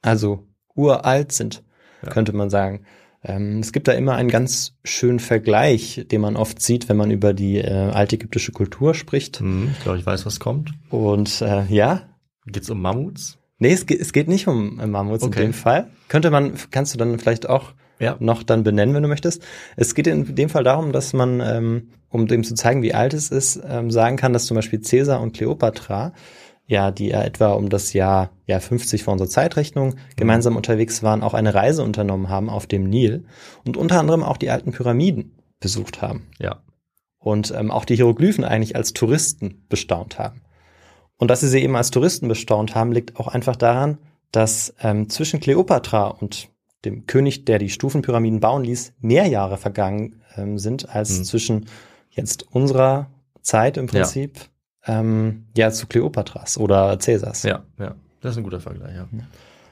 S3: Also uralt sind, könnte man sagen. Ähm, es gibt da immer einen ganz schönen Vergleich, den man oft sieht, wenn man über die äh, altägyptische Kultur spricht.
S2: Hm, ich glaube, ich weiß, was kommt.
S3: Und äh, ja,
S2: Geht's um Mammuts?
S3: nee, es, geht- es geht nicht um äh, Mammuts
S2: Okay.
S3: in dem Fall. Könnte man, kannst du dann vielleicht auch
S2: Ja.
S3: noch dann benennen, wenn du möchtest. Es geht in dem Fall darum, dass man, ähm, um dem zu zeigen, wie alt es ist, ähm, sagen kann, dass zum Beispiel Caesar und Kleopatra, ja, die ja etwa um das Jahr ja 50 vor unserer Zeitrechnung gemeinsam unterwegs waren, auch eine Reise unternommen haben auf dem Nil und unter anderem auch die alten Pyramiden besucht haben
S2: Ja.
S3: und ähm, auch die Hieroglyphen eigentlich als Touristen bestaunt haben. Und dass sie sie eben als Touristen bestaunt haben, liegt auch einfach daran, dass ähm, zwischen Kleopatra und dem König, der die Stufenpyramiden bauen ließ, mehr Jahre vergangen ähm, sind als
S2: Mhm.
S3: zwischen jetzt unserer Zeit im
S2: Ja.
S3: Ähm, ja zu Kleopatras oder Cäsars.
S2: Ja, ja. Das ist ein guter Vergleich, ja.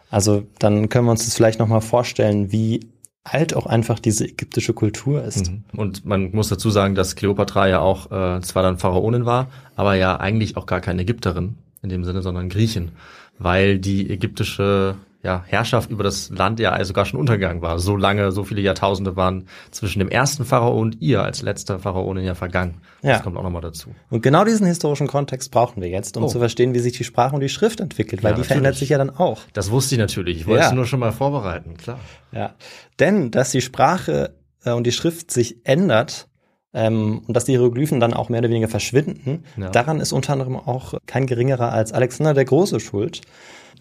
S3: Also dann können wir uns das vielleicht nochmal vorstellen, wie alt auch einfach diese ägyptische Kultur ist.
S2: Mhm. Und man muss dazu sagen, dass Kleopatra ja auch äh, zwar dann Pharaonin war, aber ja eigentlich auch gar keine Ägypterin in dem Sinne, sondern Griechin, weil die ägyptische ja, Herrschaft über das Land ja sogar schon untergegangen war. So lange, so viele Jahrtausende waren zwischen dem ersten Pharao und ihr als letzter Pharaonin ja vergangen.
S3: Ja.
S2: Das kommt auch nochmal dazu.
S3: Und genau diesen historischen Kontext brauchen wir jetzt, um
S2: Oh.
S3: zu verstehen, wie sich die Sprache und die Schrift entwickelt, weil
S2: Ja,
S3: die verändert
S2: natürlich.
S3: sich ja dann auch.
S2: Das wusste ich natürlich. Ich wollte
S3: Ja.
S2: es nur schon mal vorbereiten, klar.
S3: Ja. Denn, dass die Sprache äh, und die Schrift sich ändert ähm, und dass die Hieroglyphen dann auch mehr oder weniger verschwinden,
S2: Ja.
S3: daran ist unter anderem auch kein geringerer als Alexander der Große schuld,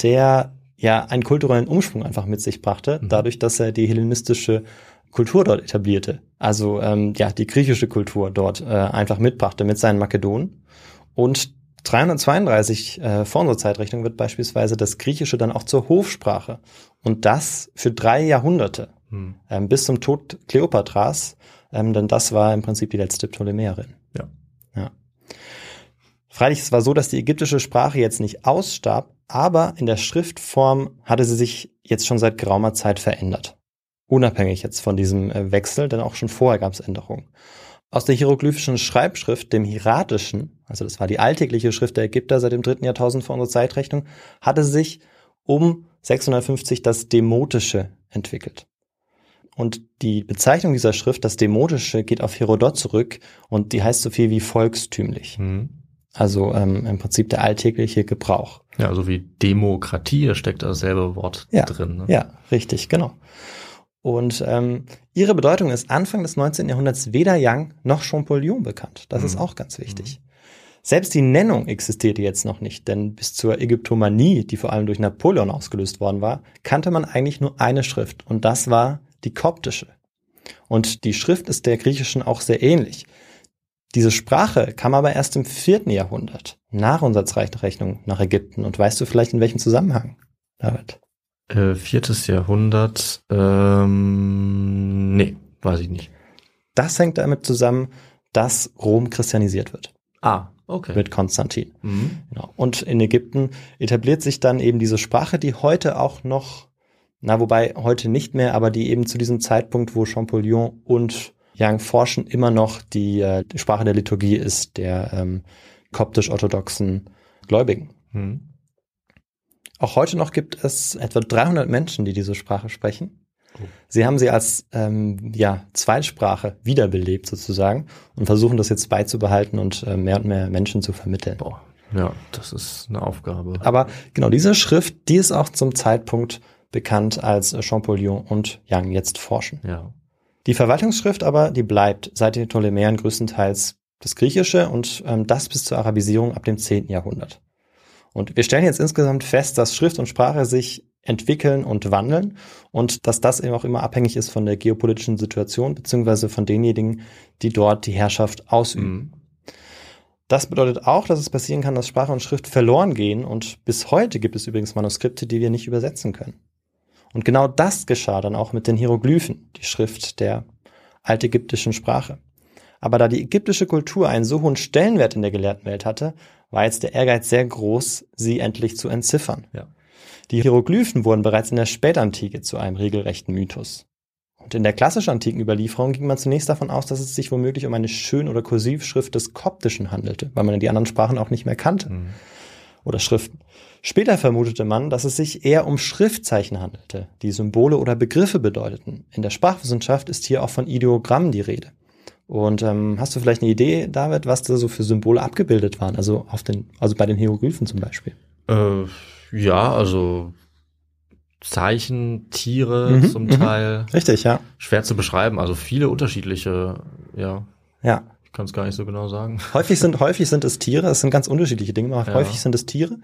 S3: der ja einen kulturellen Umschwung einfach mit sich brachte, dadurch, dass er die hellenistische Kultur dort etablierte. Also ähm, ja, die griechische Kultur dort äh, einfach mitbrachte mit seinen Makedonen. Und 332 äh, vor unserer Zeitrechnung wird beispielsweise das Griechische dann auch zur Hofsprache. Und das für drei Jahrhunderte,
S2: Hm.
S3: ähm, bis zum Tod Kleopatras, ähm, denn das war im Prinzip die letzte Ptolemäerin. Freilich, es war so, dass die ägyptische Sprache jetzt nicht ausstarb, aber in der Schriftform hatte sie sich jetzt schon seit geraumer Zeit verändert. Unabhängig jetzt von diesem äh, Wechsel, denn auch schon vorher gab es Änderungen. Aus der hieroglyphischen Schreibschrift, dem Hieratischen, also das war die alltägliche Schrift der Ägypter seit dem dritten Jahrtausend vor unserer Zeitrechnung, hatte sich um 650 das Demotische entwickelt. Und die Bezeichnung dieser Schrift, das Demotische, geht auf Herodot zurück und die heißt so viel wie volkstümlich.
S2: Hm.
S3: Also ähm, im Prinzip der alltägliche Gebrauch.
S2: Ja, so wie Demokratie, da steckt dasselbe Wort
S3: Ja.
S2: drin. Ne?
S3: Ja, richtig, genau. Und ähm, ihre Bedeutung ist Anfang des 19. Jahrhunderts weder Yang noch Champollion bekannt. Das ist
S2: Mhm.
S3: auch ganz wichtig. Selbst die Nennung existierte jetzt noch nicht, denn bis zur Ägyptomanie, die vor allem durch Napoleon ausgelöst worden war, kannte man eigentlich nur eine Schrift und das war die koptische. Und die Schrift ist der griechischen auch sehr ähnlich. Diese Sprache kam aber erst im vierten Jahrhundert nach unserer Zeitrechnung nach Ägypten. Und weißt du vielleicht in welchem Zusammenhang, David?
S2: Äh, viertes Jahrhundert, ähm, nee, weiß ich nicht.
S3: Das hängt damit zusammen, dass Rom christianisiert wird
S2: Ah, okay.
S3: mit Konstantin.
S2: Mhm.
S3: Genau. Und in Ägypten etabliert sich dann eben diese Sprache, die heute auch noch, na wobei heute nicht mehr, aber die eben zu diesem Zeitpunkt, wo Champollion und Yang forschen, immer noch die, äh, die Sprache der Liturgie ist, der ähm, koptisch-orthodoxen Gläubigen.
S2: Mhm.
S3: Auch heute noch gibt es etwa 300 Menschen, die diese Sprache sprechen.
S2: Oh.
S3: Sie haben sie als ähm, ja, Zweitsprache wiederbelebt sozusagen und versuchen das jetzt beizubehalten und äh, mehr und mehr Menschen zu vermitteln.
S2: Boah, ja, das ist eine Aufgabe.
S3: Aber genau diese Schrift, die ist auch zum Zeitpunkt bekannt, als Champollion und Young jetzt forschen.
S2: ja.
S3: Die Verwaltungsschrift aber, die bleibt seit den Ptolemäern größtenteils das Griechische und ähm, das bis zur Arabisierung ab dem 10. Jahrhundert. Und wir stellen jetzt insgesamt fest, dass Schrift und Sprache sich entwickeln und wandeln und dass das eben auch immer abhängig ist von der geopolitischen Situation beziehungsweise von denjenigen, die dort die Herrschaft ausüben.
S2: Mhm.
S3: Das bedeutet auch, dass es passieren kann, dass Sprache und Schrift verloren gehen und bis heute gibt es übrigens Manuskripte, die wir nicht übersetzen können. Und genau das geschah dann auch mit den Hieroglyphen, die Schrift der altägyptischen Sprache. Aber da die ägyptische Kultur einen so hohen Stellenwert in der gelehrten Welt hatte, war jetzt der Ehrgeiz sehr groß, sie endlich zu entziffern.
S2: Ja.
S3: Die Hieroglyphen wurden bereits in der Spätantike zu einem regelrechten Mythos. Und in der klassischen antiken Überlieferung ging man zunächst davon aus, dass es sich womöglich um eine Schön- oder Kursivschrift des Koptischen handelte, weil man die anderen Sprachen auch nicht mehr kannte.
S2: Mhm.
S3: oder Schriften. Später vermutete man, dass es sich eher um Schriftzeichen handelte, die Symbole oder Begriffe bedeuteten. In der Sprachwissenschaft ist hier auch von Ideogrammen die Rede. Und ähm, hast du vielleicht eine Idee, David, was da so für Symbole abgebildet waren? Also auf den, also bei den Hieroglyphen zum Beispiel.
S2: Äh, ja, also Zeichen, Tiere
S3: Mhm,
S2: zum
S3: mhm.
S2: Teil.
S3: Richtig, ja.
S2: Schwer zu beschreiben, also viele unterschiedliche, ja,
S3: Ja.
S2: ich kann es gar nicht so genau sagen.
S3: Häufig sind, häufig sind es Tiere, es sind ganz unterschiedliche Dinge, aber
S2: Ja.
S3: häufig sind es Tiere.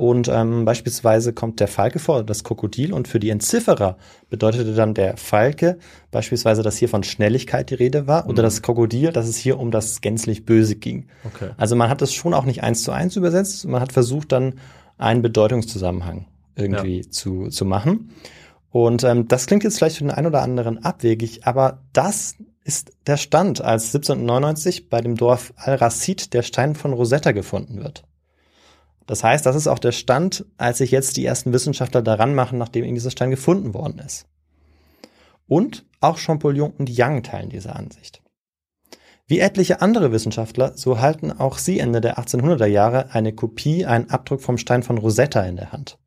S3: Und ähm, beispielsweise kommt der Falke vor, das Krokodil, und für die Entzifferer bedeutete dann der Falke beispielsweise, dass hier von Schnelligkeit die Rede war, oder
S2: Mhm.
S3: das Krokodil, dass es hier um das gänzlich Böse ging.
S2: Okay.
S3: Also man hat das schon auch nicht eins zu eins übersetzt, man hat versucht dann einen Bedeutungszusammenhang irgendwie zu, zu machen. Und ähm, das klingt jetzt vielleicht für den einen oder anderen abwegig, aber das ist der Stand, als 1799 bei dem Dorf Al-Rasid der Stein von Rosetta gefunden wird. Das heißt, das ist auch der Stand, als sich jetzt die ersten Wissenschaftler daran machen, nachdem ihnen dieser Stein gefunden worden ist. Und auch Champollion und Young teilen diese Ansicht. Wie etliche andere Wissenschaftler, so halten auch sie Ende der 1800er Jahre eine Kopie, einen Abdruck vom Stein von Rosetta in der Hand.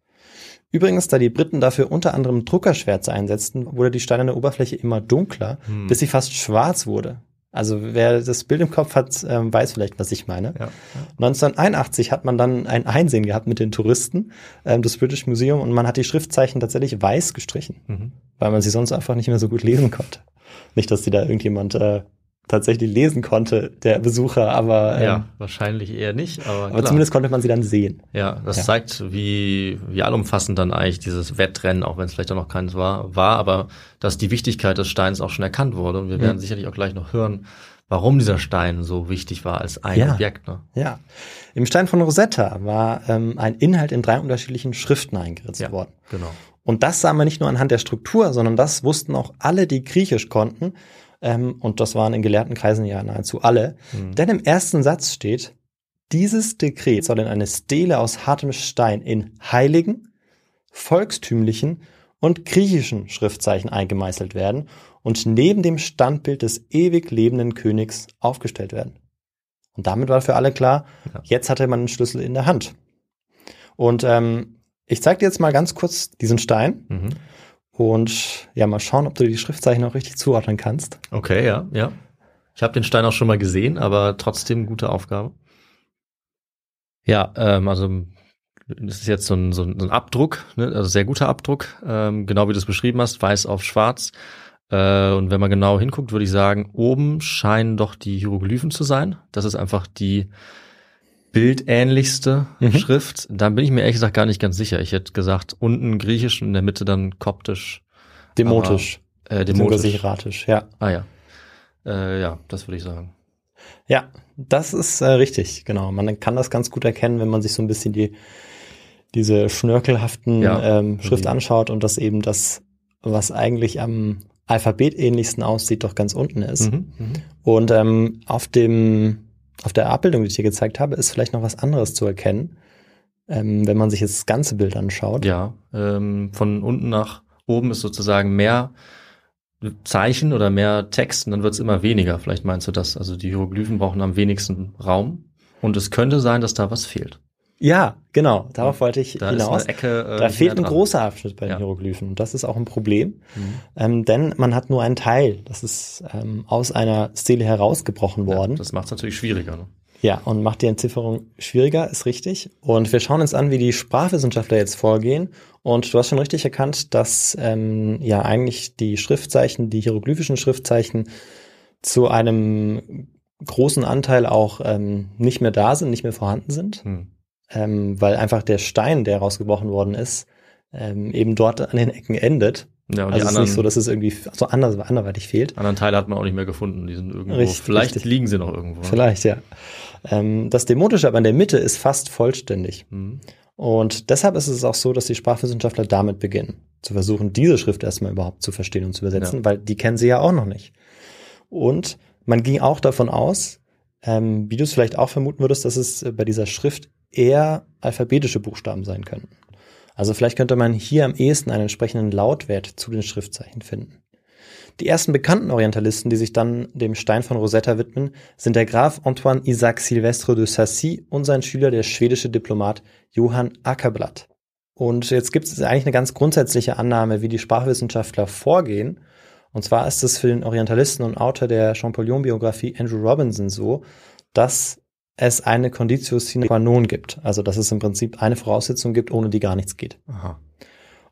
S3: Übrigens, da die Briten dafür unter anderem Druckerschwärze einsetzten, wurde die steinerne Oberfläche immer dunkler,
S2: Hm.
S3: bis sie fast schwarz wurde. Also wer das Bild im Kopf hat, ähm, weiß vielleicht, was ich meine.
S2: Ja.
S3: 1981 hat man dann ein Einsehen gehabt mit den Touristen ähm, des British Museum und man hat die Schriftzeichen tatsächlich weiß gestrichen,
S2: Mhm.
S3: weil man sie sonst einfach nicht mehr so gut lesen konnte. Nicht, dass die da irgendjemand äh, tatsächlich lesen konnte, der Besucher, aber, ähm,
S2: Ja, wahrscheinlich eher nicht, aber,
S3: aber zumindest konnte man sie dann sehen.
S2: Ja, das
S3: Ja.
S2: zeigt, wie, wie allumfassend dann eigentlich dieses Wettrennen, auch wenn es vielleicht auch noch keins war, war, aber dass die Wichtigkeit des Steins auch schon erkannt wurde. Und wir werden
S3: Mhm.
S2: sicherlich auch gleich noch hören, warum dieser Stein so wichtig war als ein
S3: Ja.
S2: Objekt. Ne?
S3: Ja. Im Stein von Rosetta war ähm, ein Inhalt in drei unterschiedlichen Schriften eingeritzt
S2: Ja.
S3: worden.
S2: Genau.
S3: Und das sah man nicht nur anhand der Struktur, sondern das wussten auch alle, die Griechisch konnten. Ähm, und das waren in gelehrten Kreisen ja nahezu alle.
S2: Mhm.
S3: Denn im ersten Satz steht, dieses Dekret soll in eine Stele aus hartem Stein in heiligen, volkstümlichen und griechischen Schriftzeichen eingemeißelt werden und neben dem Standbild des ewig lebenden Königs aufgestellt werden. Und damit war für alle klar,
S2: Ja.
S3: jetzt hatte man den Schlüssel in der Hand. Und ähm, ich zeige dir jetzt mal ganz kurz diesen Stein
S2: Mhm.
S3: Und ja, mal schauen, ob du die Schriftzeichen auch richtig zuordnen kannst.
S2: Okay, ja, ja. Ich habe den Stein auch schon mal gesehen, aber trotzdem gute Aufgabe. Ja, ähm, also das ist jetzt so ein, so ein, so ein Abdruck, ne? also sehr guter Abdruck, ähm, genau wie du es beschrieben hast, weiß auf schwarz. Äh, und wenn man genau hinguckt, würde ich sagen, oben scheinen doch die Hieroglyphen zu sein. Das ist einfach die bildähnlichste
S3: Mhm.
S2: Schrift. Dann bin ich mir ehrlich gesagt gar nicht ganz sicher. Ich hätte gesagt, unten griechisch und in der Mitte dann koptisch,
S3: Demotisch,
S2: äh,
S3: beziehungsweise
S2: demotisch.
S3: hieratisch, ja.
S2: Ah ja. Äh, ja, das würde ich sagen.
S3: Ja, das ist äh, richtig, genau. Man kann das ganz gut erkennen, wenn man sich so ein bisschen die diese schnörkelhaften
S2: Ja.
S3: ähm, Schrift anschaut und das eben das, was eigentlich am Alphabet ähnlichsten aussieht, doch ganz unten ist.
S2: Mhm, mhm.
S3: Und ähm, auf dem auf der Abbildung, die ich dir gezeigt habe, ist vielleicht noch was anderes zu erkennen, ähm, wenn man sich jetzt das ganze Bild anschaut.
S2: Ja, ähm, von unten nach oben ist sozusagen mehr Zeichen oder mehr Text und dann wird es immer weniger. Vielleicht meinst du das. Also die Hieroglyphen brauchen am wenigsten Raum und es könnte sein, dass da was fehlt.
S3: Ja, genau. Darauf wollte ich
S2: Da
S3: hinaus.
S2: Ecke. Äh,
S3: Da fehlt ein
S2: dran.
S3: großer Abschnitt bei den
S2: Ja.
S3: Hieroglyphen. Und das ist auch ein Problem,
S2: Mhm.
S3: ähm, denn man hat nur einen Teil. Das ist ähm, aus einer Stele herausgebrochen worden.
S2: Ja, das macht es natürlich schwieriger. Ne?
S3: Ja, und macht die Entzifferung schwieriger, ist richtig. Und wir schauen uns an, wie die Sprachwissenschaftler jetzt vorgehen. Und du hast schon richtig erkannt, dass ähm, ja eigentlich die Schriftzeichen, die hieroglyphischen Schriftzeichen zu einem großen Anteil auch ähm, nicht mehr da sind, nicht mehr vorhanden sind,
S2: Hm.
S3: Ähm, weil einfach der Stein, der rausgebrochen worden ist, ähm, eben dort an den Ecken endet.
S2: Ja, und
S3: also
S2: die
S3: es ist nicht so, dass es irgendwie so anders, anderweitig fehlt.
S2: anderen Teile hat man auch nicht mehr gefunden. Die sind irgendwo.
S3: Richtig,
S2: vielleicht
S3: richtig.
S2: liegen sie noch irgendwo.
S3: Vielleicht, ja. Ähm, das Demotische aber in der Mitte ist fast vollständig.
S2: Mhm.
S3: Und deshalb ist es auch so, dass die Sprachwissenschaftler damit beginnen, zu versuchen, diese Schrift erstmal überhaupt zu verstehen und zu übersetzen,
S2: Ja.
S3: weil die kennen sie ja auch noch nicht. Und man ging auch davon aus, ähm, wie du es vielleicht auch vermuten würdest, dass es äh, bei dieser Schrift eher alphabetische Buchstaben sein könnten. Also vielleicht könnte man hier am ehesten einen entsprechenden Lautwert zu den Schriftzeichen finden. Die ersten bekannten Orientalisten, die sich dann dem Stein von Rosetta widmen, sind der Graf Antoine Isaac Silvestre de Sassy und sein Schüler, der schwedische Diplomat Johann Ackerblatt. Und jetzt gibt es eigentlich eine ganz grundsätzliche Annahme, wie die Sprachwissenschaftler vorgehen. Und zwar ist es für den Orientalisten und Autor der Champollion-Biografie Andrew Robinson so, dass es eine Conditio sine qua non gibt. Also, dass es im Prinzip eine Voraussetzung gibt, ohne die gar nichts geht.
S2: Aha.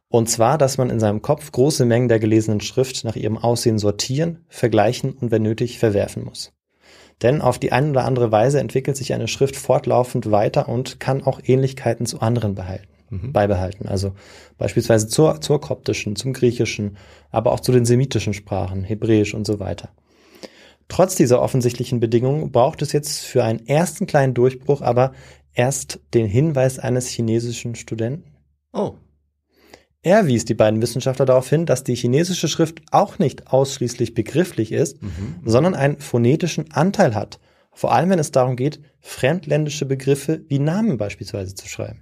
S3: Und zwar, dass man in seinem Kopf große Mengen der gelesenen Schrift nach ihrem Aussehen sortieren, vergleichen und wenn nötig verwerfen muss. Denn auf die eine oder andere Weise entwickelt sich eine Schrift fortlaufend weiter und kann auch Ähnlichkeiten zu anderen behalten,
S2: Mhm.
S3: beibehalten. Also beispielsweise zur, zur koptischen, zum griechischen, aber auch zu den semitischen Sprachen, hebräisch und so weiter. Trotz dieser offensichtlichen Bedingungen braucht es jetzt für einen ersten kleinen Durchbruch aber erst den Hinweis eines chinesischen Studenten.
S2: Oh.
S3: Er wies die beiden Wissenschaftler darauf hin, dass die chinesische Schrift auch nicht ausschließlich begrifflich ist, sondern einen phonetischen Anteil hat. Vor allem, wenn es darum geht, fremdländische Begriffe wie Namen beispielsweise zu schreiben.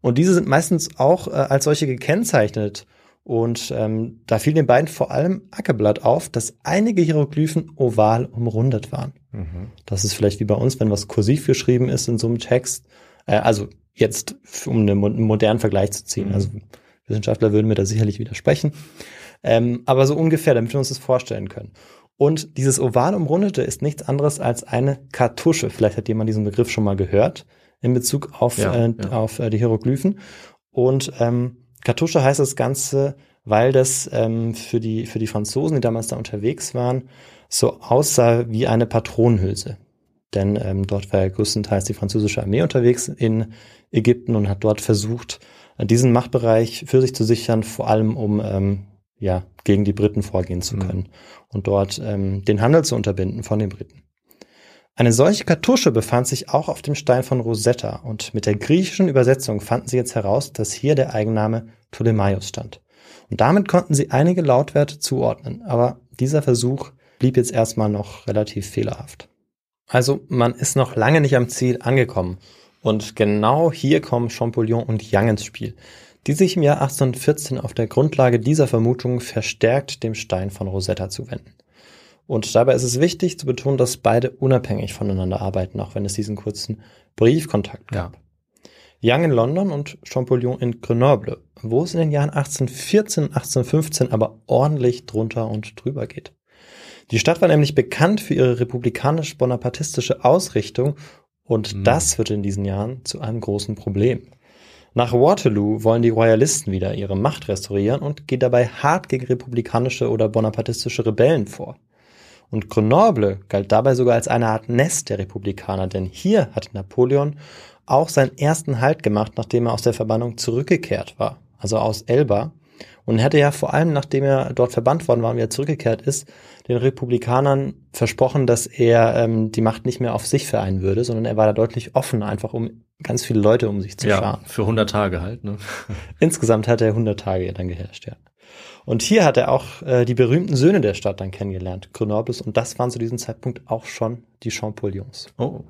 S3: Und diese sind meistens auch äh, als solche gekennzeichnet. Und ähm, da fiel den beiden vor allem Ackerblatt auf, dass einige Hieroglyphen oval umrundet waren.
S2: Mhm.
S3: Das ist vielleicht wie bei uns, wenn was kursiv geschrieben ist in so einem Text. Äh, also jetzt, um einen modernen Vergleich zu ziehen.
S2: Mhm.
S3: Also Wissenschaftler würden mir da sicherlich widersprechen. Ähm, aber so ungefähr, damit wir uns das vorstellen können. Und dieses oval umrundete ist nichts anderes als eine Kartusche. Vielleicht hat jemand diesen Begriff schon mal gehört in Bezug auf,
S2: Ja,
S3: äh,
S2: ja.
S3: auf äh, die Hieroglyphen. Und ähm, Kartusche heißt das Ganze, weil das ähm, für, die, für die Franzosen, die damals da unterwegs waren, so aussah wie eine Patronenhülse. Denn ähm, dort war ja größtenteils die französische Armee unterwegs in Ägypten und hat dort versucht, diesen Machtbereich für sich zu sichern, vor allem um ähm, ja, gegen die Briten vorgehen zu
S2: Mhm.
S3: können und dort ähm, den Handel zu unterbinden von den Briten. Eine solche Kartusche befand sich auch auf dem Stein von Rosetta und mit der griechischen Übersetzung fanden sie jetzt heraus, dass hier der Eigenname Ptolemaios stand. Und damit konnten sie einige Lautwerte zuordnen, aber dieser Versuch blieb jetzt erstmal noch relativ fehlerhaft. Also man ist noch lange nicht am Ziel angekommen. Und genau hier kommen Champollion und Young ins Spiel, die sich im Jahr 1814 auf der Grundlage dieser Vermutungen verstärkt dem Stein von Rosetta zuwenden. Und dabei ist es wichtig zu betonen, dass beide unabhängig voneinander arbeiten, auch wenn es diesen kurzen Briefkontakt gab. Young in London und Champollion in Grenoble, wo es in den Jahren 1814 und 1815 aber ordentlich drunter und drüber geht. Die Stadt war nämlich bekannt für ihre republikanisch-bonapartistische Ausrichtung und
S2: Mhm.
S3: das wird in diesen Jahren zu einem großen Problem. Nach Waterloo wollen die Royalisten wieder ihre Macht restaurieren und gehen dabei hart gegen republikanische oder bonapartistische Rebellen vor. Und Grenoble galt dabei sogar als eine Art Nest der Republikaner, denn hier hatte Napoleon auch seinen ersten Halt gemacht, nachdem er aus der Verbannung zurückgekehrt war, also aus Elba. Und er hatte ja vor allem, nachdem er dort verbannt worden war und wieder zurückgekehrt ist, den Republikanern versprochen, dass er ähm, die Macht nicht mehr auf sich vereinen würde, sondern er war da deutlich offener, einfach um ganz viele Leute um sich zu
S2: Ja,
S3: scharen.
S2: für 100 Tage halt, ne? [laughs]
S3: Insgesamt hat er 100 Tage dann geherrscht, ja. Und hier hat er auch äh, die berühmten Söhne der Stadt dann kennengelernt, Grenobles, und das waren zu diesem Zeitpunkt auch schon die Champollions.
S2: Oh.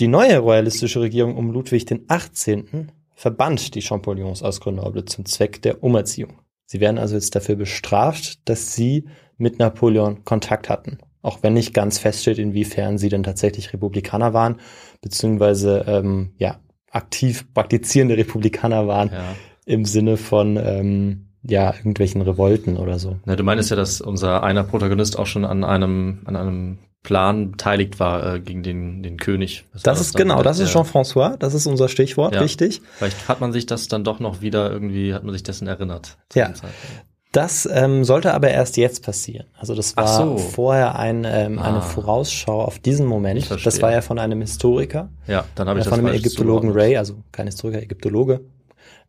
S3: Die neue royalistische Regierung um Ludwig den 18. verbannt die Champollions aus Grenoble zum Zweck der Umerziehung. Sie werden also jetzt dafür bestraft, dass sie mit Napoleon Kontakt hatten. Auch wenn nicht ganz feststeht, inwiefern sie denn tatsächlich Republikaner waren, beziehungsweise ähm, ja, aktiv praktizierende Republikaner waren
S2: Ja.
S3: Im Sinne von ähm, ja, irgendwelchen Revolten oder so.
S2: Na, du meinst ja, dass unser einer Protagonist auch schon an einem, an einem Plan beteiligt war äh, gegen den, den König. Was
S3: Das ist genau, das ist. Jean-François, das ist unser Stichwort,
S2: Ja.
S3: richtig.
S2: Vielleicht hat man sich das dann doch noch wieder irgendwie, hat man sich dessen erinnert.
S3: Ja. Das ähm, sollte aber erst jetzt passieren. Also das war
S2: so.
S3: vorher ein, ähm, eine
S2: Ah.
S3: Vorausschau auf diesen Moment. Das war ja von einem Historiker,
S2: Ja, dann habe
S3: äh,
S2: ich das
S3: von einem Ägyptologen. Ray, also kein Historiker, Ägyptologe.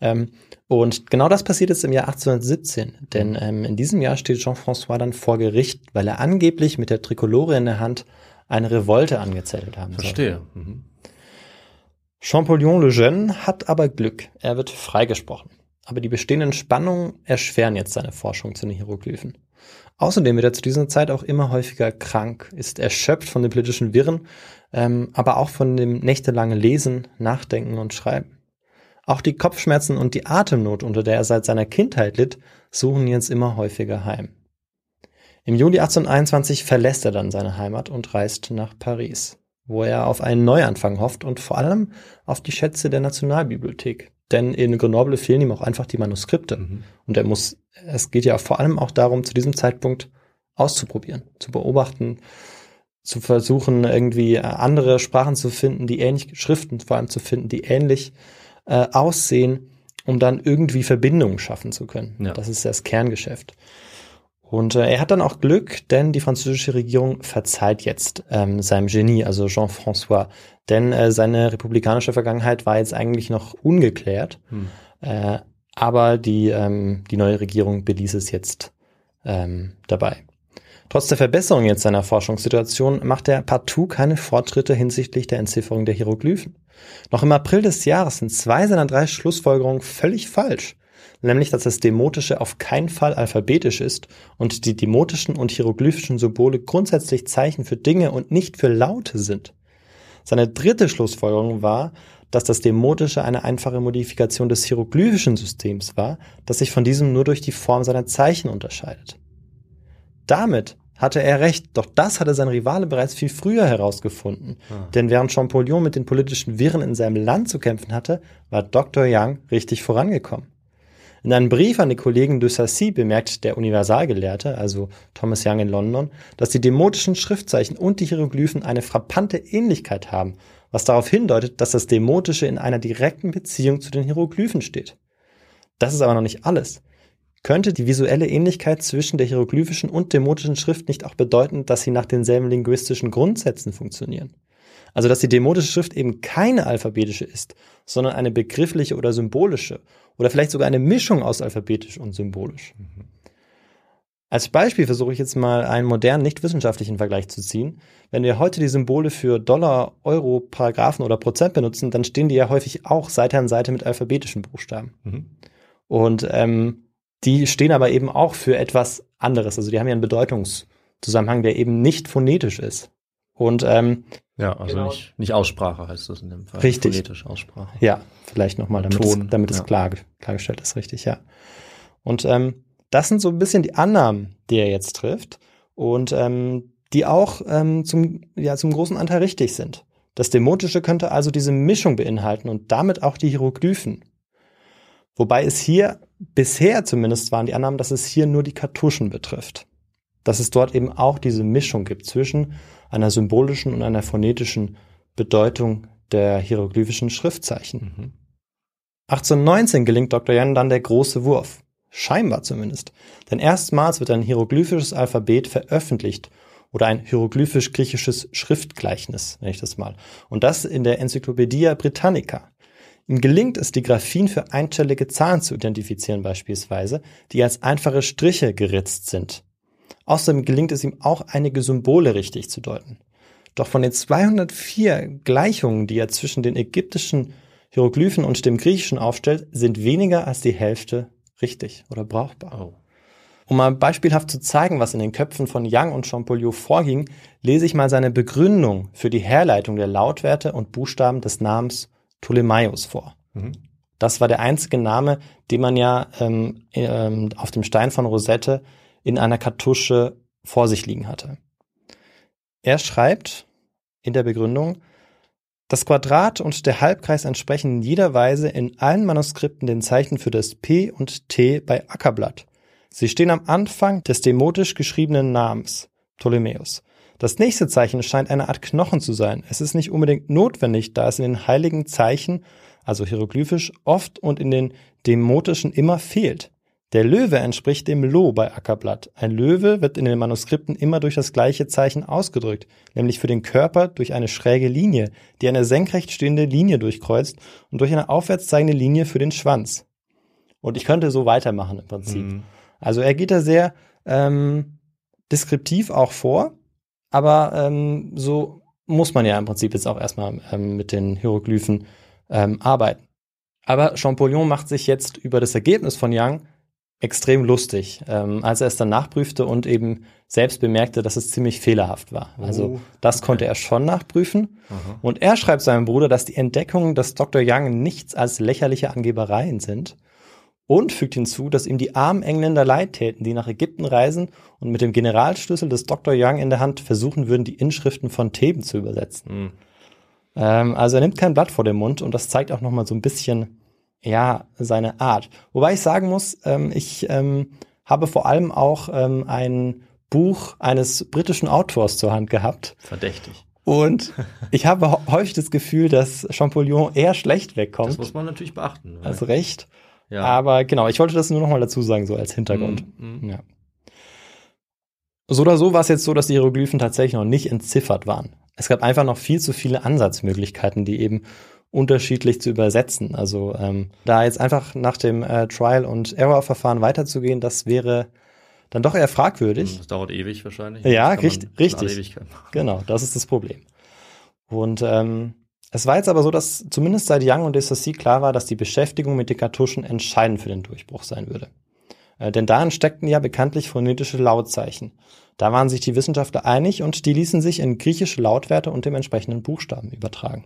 S3: Ähm, und genau das passiert jetzt im Jahr 1817, denn ähm, in diesem Jahr steht Jean-François dann vor Gericht, weil er angeblich mit der Trikolore in der Hand eine Revolte angezettelt haben soll.
S2: Verstehe. Mhm.
S3: Champollion le Jeune hat aber Glück. Er wird freigesprochen. Aber die bestehenden Spannungen erschweren jetzt seine Forschung zu den Hieroglyphen. Außerdem wird er zu dieser Zeit auch immer häufiger krank, ist erschöpft von den politischen Wirren, ähm, aber auch von dem nächtelangen Lesen, Nachdenken und Schreiben. Auch die Kopfschmerzen und die Atemnot, unter der er seit seiner Kindheit litt, suchen ihn jetzt immer häufiger heim. Im Juli 1821 verlässt er dann seine Heimat und reist nach Paris, wo er auf einen Neuanfang hofft und vor allem auf die Schätze der Nationalbibliothek. Denn in Grenoble fehlen ihm auch einfach die Manuskripte.
S2: Mhm.
S3: Und er muss, es geht ja vor allem auch darum, zu diesem Zeitpunkt auszuprobieren, zu beobachten, zu versuchen, irgendwie andere Sprachen zu finden, die ähnlich, Schriften vor allem zu finden, die ähnlich äh, aussehen, um dann irgendwie Verbindungen schaffen zu können.
S2: Ja.
S3: Das ist das Kerngeschäft. Und äh, er hat dann auch Glück, denn die französische Regierung verzeiht jetzt ähm, seinem Genie, also Jean-François. Denn äh, seine republikanische Vergangenheit war jetzt eigentlich noch ungeklärt.
S2: Hm.
S3: Äh, aber die, ähm, die neue Regierung beließ es jetzt ähm, dabei. Trotz der Verbesserung jetzt seiner Forschungssituation macht er partout keine Fortschritte hinsichtlich der Entzifferung der Hieroglyphen. Noch im April des Jahres sind zwei seiner drei Schlussfolgerungen völlig falsch. Nämlich, dass das Demotische auf keinen Fall alphabetisch ist und die demotischen und hieroglyphischen Symbole grundsätzlich Zeichen für Dinge und nicht für Laute sind. Seine dritte Schlussfolgerung war, dass das Demotische eine einfache Modifikation des hieroglyphischen Systems war, das sich von diesem nur durch die Form seiner Zeichen unterscheidet. Damit hatte er recht, doch das hatte sein Rivale bereits viel früher herausgefunden. Denn während Champollion mit den politischen Wirren in seinem Land zu kämpfen hatte, war Dr. Young richtig vorangekommen. In einem Brief an die Kollegen de Sacy bemerkt der Universalgelehrte, also Thomas Young in London, dass die demotischen Schriftzeichen und die Hieroglyphen eine frappante Ähnlichkeit haben, was darauf hindeutet, dass das Demotische in einer direkten Beziehung zu den Hieroglyphen steht. Das ist aber noch nicht alles. Könnte die visuelle Ähnlichkeit zwischen der hieroglyphischen und demotischen Schrift nicht auch bedeuten, dass sie nach denselben linguistischen Grundsätzen funktionieren? Also dass die demotische Schrift eben keine alphabetische ist, sondern eine begriffliche oder symbolische oder vielleicht sogar eine Mischung aus alphabetisch und symbolisch. Als Beispiel versuche ich jetzt mal einen modernen, nicht wissenschaftlichen Vergleich zu ziehen. Wenn wir heute die Symbole für Dollar, Euro, Paragraphen oder Prozent benutzen, dann stehen die ja häufig auch Seite an Seite mit alphabetischen Buchstaben.
S2: Mhm.
S3: Und ähm, die stehen aber eben auch für etwas anderes. Also die haben ja einen Bedeutungszusammenhang, der eben nicht phonetisch ist. Und ähm,
S2: Ja, also
S3: Genau.
S2: nicht, nicht Aussprache heißt das in dem Fall.
S3: Richtig.
S2: Phonetisch Aussprache.
S3: Ja, vielleicht nochmal, damit,
S2: Ton,
S3: es, damit
S2: ja.
S3: es klar, klargestellt ist, richtig, ja. Und ähm, das sind so ein bisschen die Annahmen, die er jetzt trifft und ähm, die auch ähm, zum, ja, zum großen Anteil richtig sind. Das Demotische könnte also diese Mischung beinhalten und damit auch die Hieroglyphen. Wobei es hier, bisher zumindest waren die Annahmen, dass es hier nur die Kartuschen betrifft. Dass es dort eben auch diese Mischung gibt zwischen einer symbolischen und einer phonetischen Bedeutung der hieroglyphischen Schriftzeichen.
S2: Mhm.
S3: 1819 gelingt Dr. Jan dann der große Wurf. Scheinbar zumindest. Denn erstmals wird ein hieroglyphisches Alphabet veröffentlicht oder ein hieroglyphisch-griechisches Schriftgleichnis, nenne ich das mal. Und das in der Enzyklopädie Britannica. Ihm gelingt es, die Graphien für einstellige Zahlen zu identifizieren beispielsweise, die als einfache Striche geritzt sind. Außerdem gelingt es ihm auch, einige Symbole richtig zu deuten. Doch von den 204 Gleichungen, die er zwischen den ägyptischen Hieroglyphen und dem griechischen aufstellt, sind weniger als die Hälfte richtig oder brauchbar.
S2: Oh.
S3: Um mal beispielhaft zu zeigen, was in den Köpfen von Young und Champollion vorging, lese ich mal seine Begründung für die Herleitung der Lautwerte und Buchstaben des Namens Ptolemaios vor.
S2: Mhm.
S3: Das war der einzige Name, den man ja ähm, ähm, auf dem Stein von Rosette in einer Kartusche vor sich liegen hatte. Er schreibt in der Begründung, das Quadrat und der Halbkreis entsprechen in jeder Weise in allen Manuskripten den Zeichen für das P und T bei Ackerblatt. Sie stehen am Anfang des demotisch geschriebenen Namens, Ptolemäus. Das nächste Zeichen scheint eine Art Knochen zu sein. Es ist nicht unbedingt notwendig, da es in den heiligen Zeichen, also hieroglyphisch, oft und in den demotischen immer fehlt. Der Löwe entspricht dem Lo bei Ackerblatt. Ein Löwe wird in den Manuskripten immer durch das gleiche Zeichen ausgedrückt, nämlich für den Körper durch eine schräge Linie, die eine senkrecht stehende Linie durchkreuzt und durch eine aufwärts zeigende Linie für den Schwanz. Und ich könnte so weitermachen im Prinzip.
S2: Mhm.
S3: Also er geht da sehr ähm, deskriptiv auch vor, aber ähm, so muss man ja im Prinzip jetzt auch erstmal ähm, mit den Hieroglyphen ähm, arbeiten. Aber Champollion macht sich jetzt über das Ergebnis von Young extrem lustig, ähm, als er es dann nachprüfte und eben selbst bemerkte, dass es ziemlich fehlerhaft war. Also
S2: Oh,
S3: das konnte er schon nachprüfen. Und er schreibt seinem Bruder, dass die Entdeckungen des Dr. Young nichts als lächerliche Angebereien sind und fügt hinzu, dass ihm die armen Engländer leid täten, die nach Ägypten reisen und mit dem Generalschlüssel des Dr. Young in der Hand versuchen würden, die Inschriften von Theben zu übersetzen.
S2: Mhm.
S3: Ähm, also er nimmt kein Blatt vor den Mund und das zeigt auch nochmal so ein bisschen, ja, seine Art. Wobei ich sagen muss, ähm, ich ähm, habe vor allem auch ähm, ein Buch eines britischen Autors zur Hand gehabt.
S2: Verdächtig.
S3: Und [laughs] ich habe hä- häufig das Gefühl, dass Champollion eher schlecht
S2: Das
S3: wegkommt.
S2: muss man natürlich beachten.
S3: Also recht.
S2: Ja.
S3: Aber genau, ich wollte das nur nochmal dazu sagen, so als Hintergrund.
S2: Mhm, mhm.
S3: Ja. So oder so war es jetzt so, dass die Hieroglyphen tatsächlich noch nicht entziffert waren. Es gab einfach noch viel zu viele Ansatzmöglichkeiten, die eben unterschiedlich zu übersetzen. Also ähm, da jetzt einfach nach dem äh, Trial- und Error-Verfahren weiterzugehen, das wäre dann doch eher fragwürdig.
S2: Das dauert ewig wahrscheinlich.
S3: Ja, richtig- richtig. Genau, das ist das Problem. Und ähm, es war jetzt aber so, dass zumindest seit Young und Dessaussy klar war, dass die Beschäftigung mit den Kartuschen entscheidend für den Durchbruch sein würde. Äh, denn darin steckten ja bekanntlich phonetische Lautzeichen. Da waren sich die Wissenschaftler einig und die ließen sich in griechische Lautwerte und dem entsprechenden Buchstaben übertragen.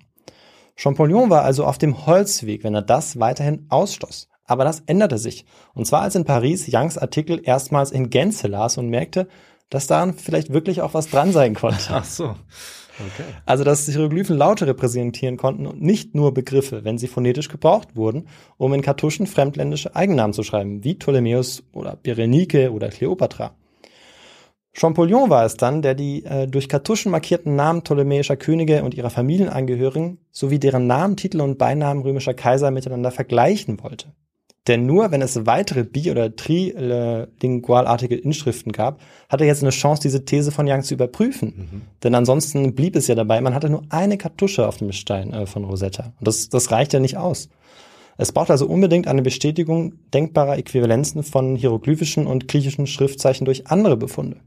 S3: Champollion war also auf dem Holzweg, wenn er das weiterhin ausschloss. Aber das änderte sich. Und zwar als in Paris Youngs Artikel erstmals in Gänze las und merkte, dass daran vielleicht wirklich auch was dran sein konnte.
S2: Ach so. Okay.
S3: Also, dass Hieroglyphen Laute repräsentieren konnten und nicht nur Begriffe, wenn sie phonetisch gebraucht wurden, um in Kartuschen fremdländische Eigennamen zu schreiben, wie Ptolemäus oder Berenike oder Kleopatra. Champollion war es dann, der die äh, durch Kartuschen markierten Namen ptolemäischer Könige und ihrer Familienangehörigen sowie deren Namen, Titel und Beinamen römischer Kaiser miteinander vergleichen wollte. Denn nur wenn es weitere bi- oder trilingualartige Inschriften gab, hat er jetzt eine Chance, diese These von Young zu überprüfen. Denn ansonsten blieb es ja dabei, man hatte nur eine Kartusche auf dem Stein äh, von Rosetta. Und das, das reicht ja nicht aus. Es braucht also unbedingt eine Bestätigung denkbarer Äquivalenzen von hieroglyphischen und griechischen Schriftzeichen durch andere Befunde.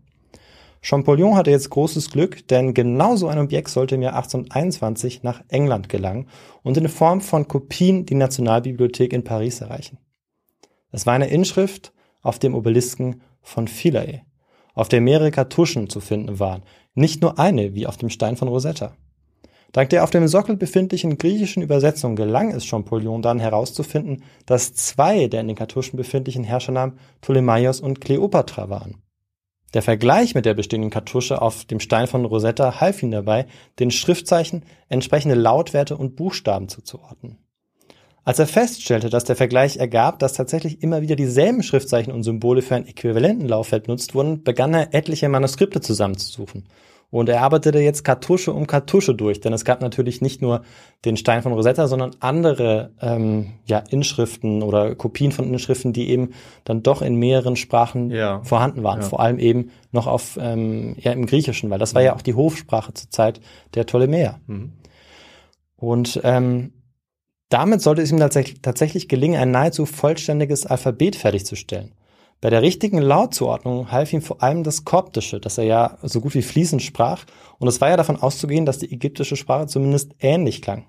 S3: Champollion hatte jetzt großes Glück, denn genau so ein Objekt sollte im Jahr 1821 nach England gelangen und in Form von Kopien die Nationalbibliothek in Paris erreichen. Es war eine Inschrift auf dem Obelisken von Philae, auf der mehrere Kartuschen zu finden waren, nicht nur eine wie auf dem Stein von Rosetta. Dank der auf dem Sockel befindlichen griechischen Übersetzung gelang es Champollion dann herauszufinden, dass zwei der in den Kartuschen befindlichen Herrschernamen Ptolemaios und Kleopatra waren. Der Vergleich mit der bestehenden Kartusche auf dem Stein von Rosetta half ihm dabei, den Schriftzeichen entsprechende Lautwerte und Buchstaben zuzuordnen. Als er feststellte, dass der Vergleich ergab, dass tatsächlich immer wieder dieselben Schriftzeichen und Symbole für ein äquivalenten Lauffeld benutzt wurden, begann er etliche Manuskripte zusammenzusuchen. Und er arbeitete jetzt Kartusche um Kartusche durch, denn es gab natürlich nicht nur den Stein von Rosetta, sondern andere ähm, ja, Inschriften oder Kopien von Inschriften, die eben dann doch in mehreren Sprachen
S2: Ja.
S3: vorhanden waren.
S2: Ja.
S3: Vor allem eben noch auf ähm, ja, im Griechischen, weil das war ja auch die Hofsprache zur Zeit der Ptolemäer.
S2: Mhm.
S3: Und ähm, damit sollte es ihm tatsächlich, gelingen, ein nahezu vollständiges Alphabet fertigzustellen. Bei der richtigen Lautzuordnung half ihm vor allem das Koptische, das er ja so gut wie fließend sprach, und es war ja davon auszugehen, dass die ägyptische Sprache zumindest ähnlich klang.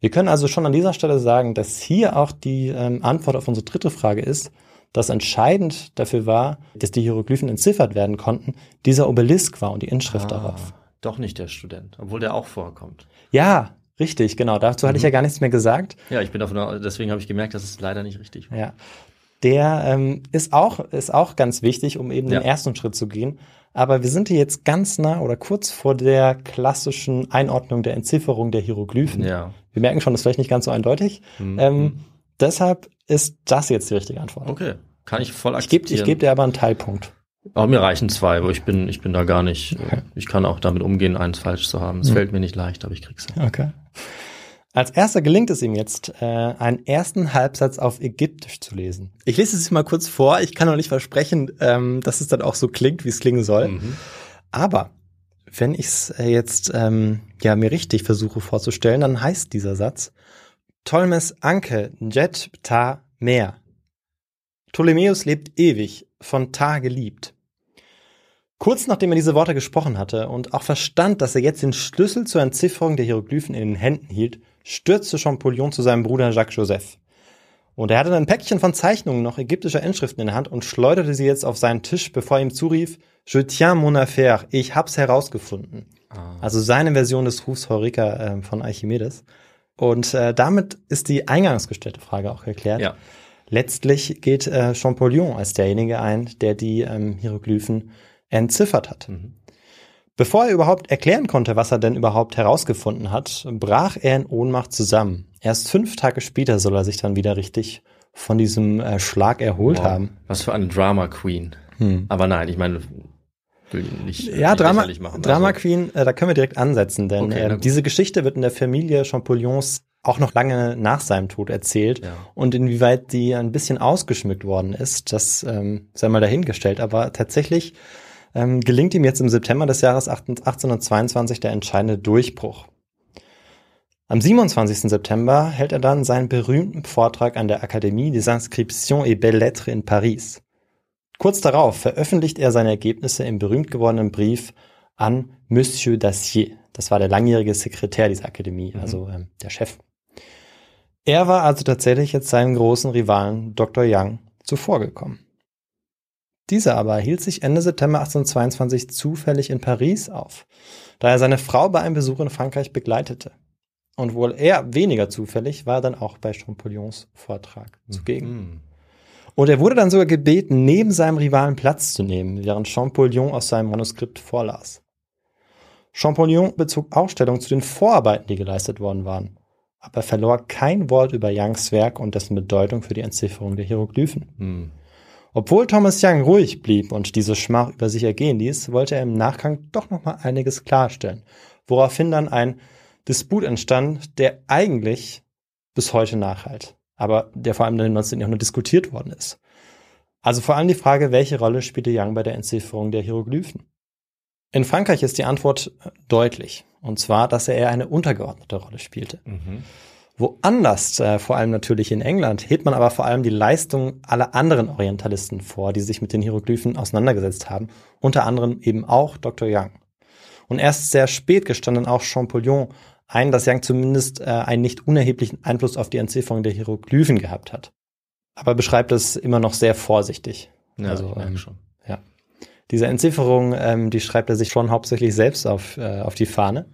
S3: Wir können also schon an dieser Stelle sagen, dass hier auch die ähm, Antwort auf unsere dritte Frage ist, dass entscheidend dafür war, dass die Hieroglyphen entziffert werden konnten, dieser Obelisk war und die Inschrift darauf.
S2: Ah, doch nicht der Student, obwohl der auch vorkommt.
S3: Ja, richtig, genau. Dazu hatte ich ja gar nichts mehr gesagt.
S2: Ja, ich bin davon, deswegen habe ich gemerkt, dass es leider nicht richtig war.
S3: Ja. Der ähm, ist auch ist auch ganz wichtig, um eben
S2: Ja.
S3: den ersten Schritt zu gehen. Aber wir sind hier jetzt ganz nah oder kurz vor der klassischen Einordnung der Entzifferung der Hieroglyphen.
S2: Ja.
S3: Wir merken schon, das ist vielleicht nicht ganz so eindeutig.
S2: Mhm.
S3: Ähm, deshalb ist das jetzt die richtige Antwort.
S2: Okay, kann ich voll
S3: Ich gebe
S2: akzeptieren.
S3: ich geb dir aber einen Teilpunkt.
S2: Aber mir reichen zwei, aber ich bin, ich bin da gar nicht, ich kann auch damit umgehen, eins falsch zu haben. Es
S3: Mhm.
S2: fällt mir nicht leicht, aber ich krieg's.
S3: Okay. Als erster gelingt es ihm jetzt, äh, einen ersten Halbsatz auf Ägyptisch zu lesen. Ich lese es mal kurz vor. Ich kann noch nicht versprechen, ähm, dass es dann auch so klingt, wie es klingen soll.
S2: Mhm.
S3: Aber wenn ich es äh, jetzt ähm, ja mir richtig versuche vorzustellen, dann heißt dieser Satz Tolmes Anke Jet Ta Meer. Ptolemäus lebt ewig, von Ta geliebt. Kurz nachdem er diese Worte gesprochen hatte und auch verstand, dass er jetzt den Schlüssel zur Entzifferung der Hieroglyphen in den Händen hielt, stürzte Champollion zu seinem Bruder Jacques Joseph. Und er hatte ein Päckchen von Zeichnungen noch ägyptischer Inschriften in der Hand und schleuderte sie jetzt auf seinen Tisch, bevor er ihm zurief, Je tiens mon affaire, ich hab's herausgefunden.
S2: Ah.
S3: Also seine Version des Rufs Heureka äh, von Archimedes. Und äh, damit ist die eingangs gestellte Frage auch geklärt.
S2: Ja.
S3: Letztlich geht äh, Champollion als derjenige ein, der die ähm, Hieroglyphen entziffert hat.
S2: Mhm.
S3: Bevor er überhaupt erklären konnte, was er denn überhaupt herausgefunden hat, brach er in Ohnmacht zusammen. Erst fünf Tage später soll er sich dann wieder richtig von diesem äh, Schlag erholt
S2: Wow.
S3: haben.
S2: Was für eine Drama Queen.
S3: Hm.
S2: Aber nein, ich meine, will nicht,
S3: Ja,
S2: nicht
S3: Drama,
S2: machen.
S3: Drama
S2: Also,
S3: Queen, äh, da können wir direkt ansetzen, denn
S2: Okay,
S3: äh, diese Geschichte wird in der Familie Champollion's auch noch lange nach seinem Tod erzählt.
S2: Ja.
S3: Und inwieweit die ein bisschen ausgeschmückt worden ist, das ähm, sei mal dahingestellt. Aber tatsächlich ähm, gelingt ihm jetzt im September des Jahres 1822 der entscheidende Durchbruch. Am 27. September hält er dann seinen berühmten Vortrag an der Akademie des Inscriptions et Belles Lettres in Paris. Kurz darauf veröffentlicht er seine Ergebnisse im berühmt gewordenen Brief an Monsieur Dacier. Das war der langjährige Sekretär dieser Akademie, also ähm, der Chef. Er war also tatsächlich jetzt seinen großen Rivalen Dr. Young zuvorgekommen. Dieser aber hielt sich Ende September 1822 zufällig in Paris auf, da er seine Frau bei einem Besuch in Frankreich begleitete. Und wohl eher weniger zufällig war er dann auch bei Champollion's Vortrag zugegen.
S2: hm.
S3: Und er wurde dann sogar gebeten, neben seinem Rivalen Platz zu nehmen, während Champollion aus seinem Manuskript vorlas. Champollion bezog auch Stellung zu den Vorarbeiten, die geleistet worden waren, aber verlor kein Wort über Youngs Werk und dessen Bedeutung für die Entzifferung der Hieroglyphen.
S2: Hm.
S3: Obwohl Thomas Young ruhig blieb und diese Schmach über sich ergehen ließ, wollte er im Nachgang doch noch mal einiges klarstellen, woraufhin dann ein Disput entstand, der eigentlich bis heute nachhalt, aber der vor allem dann im 19. Jahrhundert diskutiert worden ist. Also vor allem die Frage, welche Rolle spielte Young bei der Entzifferung der Hieroglyphen? In Frankreich ist die Antwort deutlich, und zwar, dass er eher eine untergeordnete Rolle spielte.
S2: Mhm.
S3: Woanders, äh, vor allem natürlich in England, hebt man aber vor allem die Leistung aller anderen Orientalisten vor, die sich mit den Hieroglyphen auseinandergesetzt haben, unter anderem eben auch Dr. Young. Und erst sehr spät gestand dann auch Champollion ein, dass Young zumindest äh, einen nicht unerheblichen Einfluss auf die Entzifferung der Hieroglyphen gehabt hat. Aber beschreibt es immer noch sehr vorsichtig.
S2: Ja,
S3: Also, ähm,
S2: schon.
S3: Ja. Diese Entzifferung, ähm, die schreibt er sich schon hauptsächlich selbst auf, äh, auf die Fahne.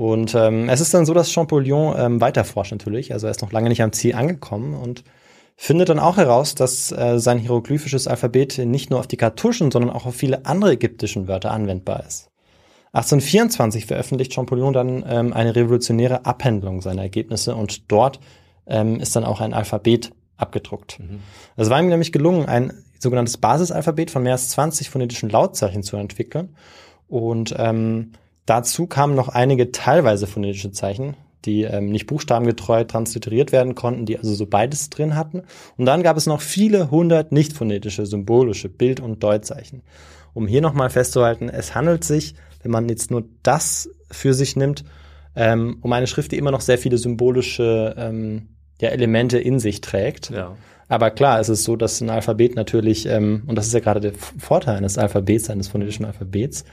S3: Und ähm, es ist dann so, dass Champollion ähm, weiterforscht natürlich. Also er ist noch lange nicht am Ziel angekommen und findet dann auch heraus, dass äh, sein hieroglyphisches Alphabet nicht nur auf die Kartuschen, sondern auch auf viele andere ägyptischen Wörter anwendbar ist. 1824 veröffentlicht Champollion dann ähm, eine revolutionäre Abhandlung seiner Ergebnisse und dort ähm, ist dann auch ein Alphabet abgedruckt. Es war ihm nämlich gelungen, ein sogenanntes Basisalphabet von mehr als 20 phonetischen Lautzeichen zu entwickeln. Und ähm, dazu kamen noch einige teilweise phonetische Zeichen, die ähm, nicht buchstabengetreu transliteriert werden konnten, die also so beides drin hatten. Und dann gab es noch viele hundert nicht phonetische, symbolische Bild- und Deutzeichen. Um hier nochmal festzuhalten, es handelt sich, wenn man jetzt nur das für sich nimmt, ähm, um eine Schrift, die immer noch sehr viele symbolische ähm, ja, Elemente in sich trägt.
S2: Ja.
S3: Aber klar, es ist so, dass ein Alphabet natürlich, ähm, und das ist ja gerade der Vorteil eines Alphabets, eines phonetischen Alphabets,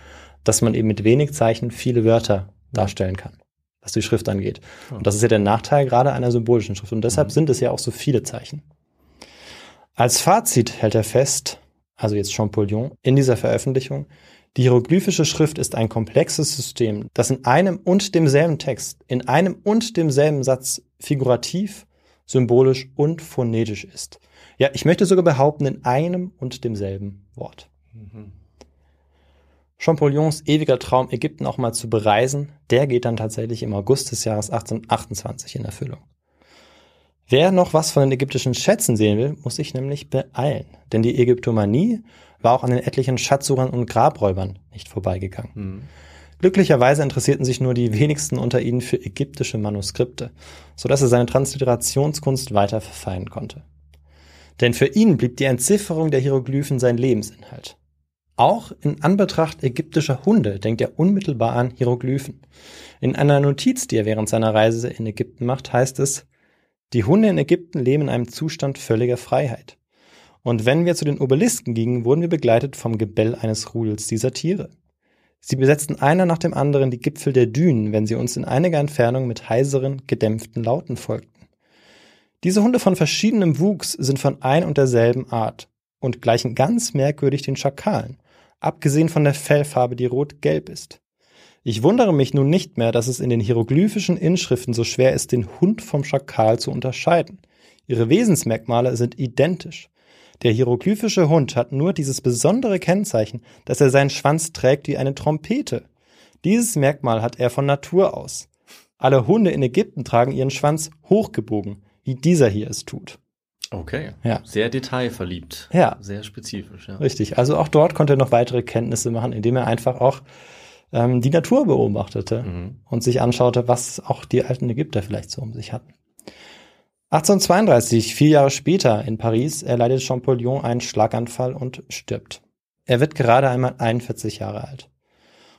S3: dass man eben mit wenig Zeichen viele Wörter darstellen kann, was die Schrift angeht. Und das ist ja der Nachteil gerade einer symbolischen Schrift. Und deshalb sind es ja auch so viele Zeichen. Als Fazit hält er fest, also jetzt Champollion, in dieser Veröffentlichung, die hieroglyphische Schrift ist ein komplexes System, das in einem und demselben Text, in einem und demselben Satz figurativ, symbolisch und phonetisch ist. Ja, ich möchte sogar behaupten, in einem und demselben Wort. Champollions ewiger Traum, Ägypten auch mal zu bereisen, der geht dann tatsächlich im August des Jahres 1828 in Erfüllung. Wer noch was von den ägyptischen Schätzen sehen will, muss sich nämlich beeilen, denn die Ägyptomanie war auch an den etlichen Schatzsuchern und Grabräubern nicht vorbeigegangen. Glücklicherweise interessierten sich nur die wenigsten unter ihnen für ägyptische Manuskripte, so dass er seine Transliterationskunst weiter verfeinern konnte. Denn für ihn blieb die Entzifferung der Hieroglyphen sein Lebensinhalt. Auch in Anbetracht ägyptischer Hunde denkt er unmittelbar an Hieroglyphen. In einer Notiz, die er während seiner Reise in Ägypten macht, heißt es, die Hunde in Ägypten leben in einem Zustand völliger Freiheit. Und wenn wir zu den Obelisken gingen, wurden wir begleitet vom Gebell eines Rudels dieser Tiere. Sie besetzten einer nach dem anderen die Gipfel der Dünen, wenn sie uns in einiger Entfernung mit heiseren, gedämpften Lauten folgten. Diese Hunde von verschiedenem Wuchs sind von ein und derselben Art und gleichen ganz merkwürdig den Schakalen, abgesehen von der Fellfarbe, die rot-gelb ist. Ich wundere mich nun nicht mehr, dass es in den hieroglyphischen Inschriften so schwer ist, den Hund vom Schakal zu unterscheiden. Ihre Wesensmerkmale sind identisch. Der hieroglyphische Hund hat nur dieses besondere Kennzeichen, dass er seinen Schwanz trägt wie eine Trompete. Dieses Merkmal hat er von Natur aus. Alle Hunde in Ägypten tragen ihren Schwanz hochgebogen, wie dieser hier es tut.
S2: Okay.
S3: Ja.
S2: Sehr detailverliebt.
S3: Ja.
S2: Sehr spezifisch, ja.
S3: Richtig. Also auch dort konnte er noch weitere Kenntnisse machen, indem er einfach auch ähm, die Natur beobachtete
S2: Mhm.
S3: und sich anschaute, was auch die alten Ägypter vielleicht so um sich hatten. 1832, vier Jahre später in Paris, erleidet Champollion einen Schlaganfall und stirbt. Er wird gerade einmal 41 Jahre alt.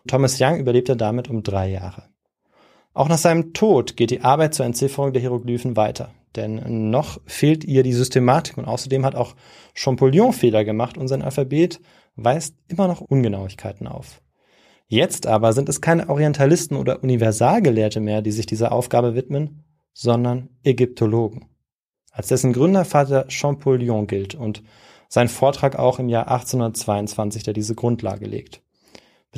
S3: Thomas Young überlebte damit um drei Jahre. Auch nach seinem Tod geht die Arbeit zur Entzifferung der Hieroglyphen weiter, denn noch fehlt ihr die Systematik und außerdem hat auch Champollion Fehler gemacht und sein Alphabet weist immer noch Ungenauigkeiten auf. Jetzt aber sind es keine Orientalisten oder Universalgelehrte mehr, die sich dieser Aufgabe widmen, sondern Ägyptologen. Als dessen Gründervater Champollion gilt und sein Vortrag auch im Jahr 1822, der diese Grundlage legt.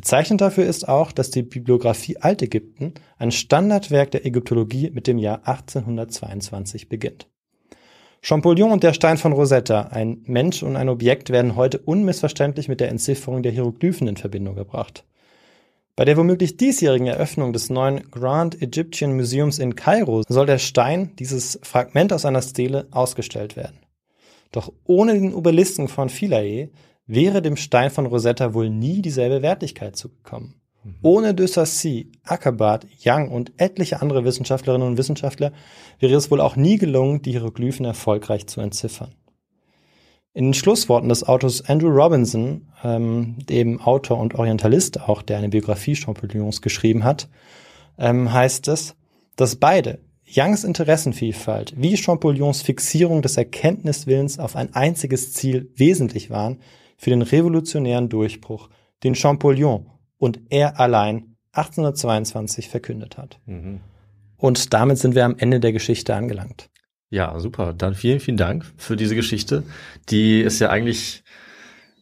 S3: Bezeichnend dafür ist auch, dass die Bibliographie Altägypten, ein Standardwerk der Ägyptologie, mit dem Jahr 1822 beginnt. Champollion und der Stein von Rosetta, ein Mensch und ein Objekt, werden heute unmissverständlich mit der Entzifferung der Hieroglyphen in Verbindung gebracht. Bei der womöglich diesjährigen Eröffnung des neuen Grand Egyptian Museums in Kairo soll der Stein, dieses Fragment aus einer Stele, ausgestellt werden. Doch ohne den Obelisken von Philae wäre dem Stein von Rosetta wohl nie dieselbe Wertigkeit zugekommen. Ohne de Sacy, Ackerbart, Young und etliche andere Wissenschaftlerinnen und Wissenschaftler wäre es wohl auch nie gelungen, die Hieroglyphen erfolgreich zu entziffern. In den Schlussworten des Autors Andrew Robinson, ähm, dem Autor und Orientalist auch, der eine Biografie Champollions geschrieben hat, ähm, heißt es, dass beide, Youngs Interessenvielfalt wie Champollions Fixierung des Erkenntniswillens auf ein einziges Ziel wesentlich waren für den revolutionären Durchbruch, den Champollion und er allein 1822 verkündet hat.
S2: Mhm.
S3: Und damit sind wir am Ende der Geschichte angelangt.
S2: Ja, super. Dann vielen, vielen Dank für diese Geschichte. Die ist ja eigentlich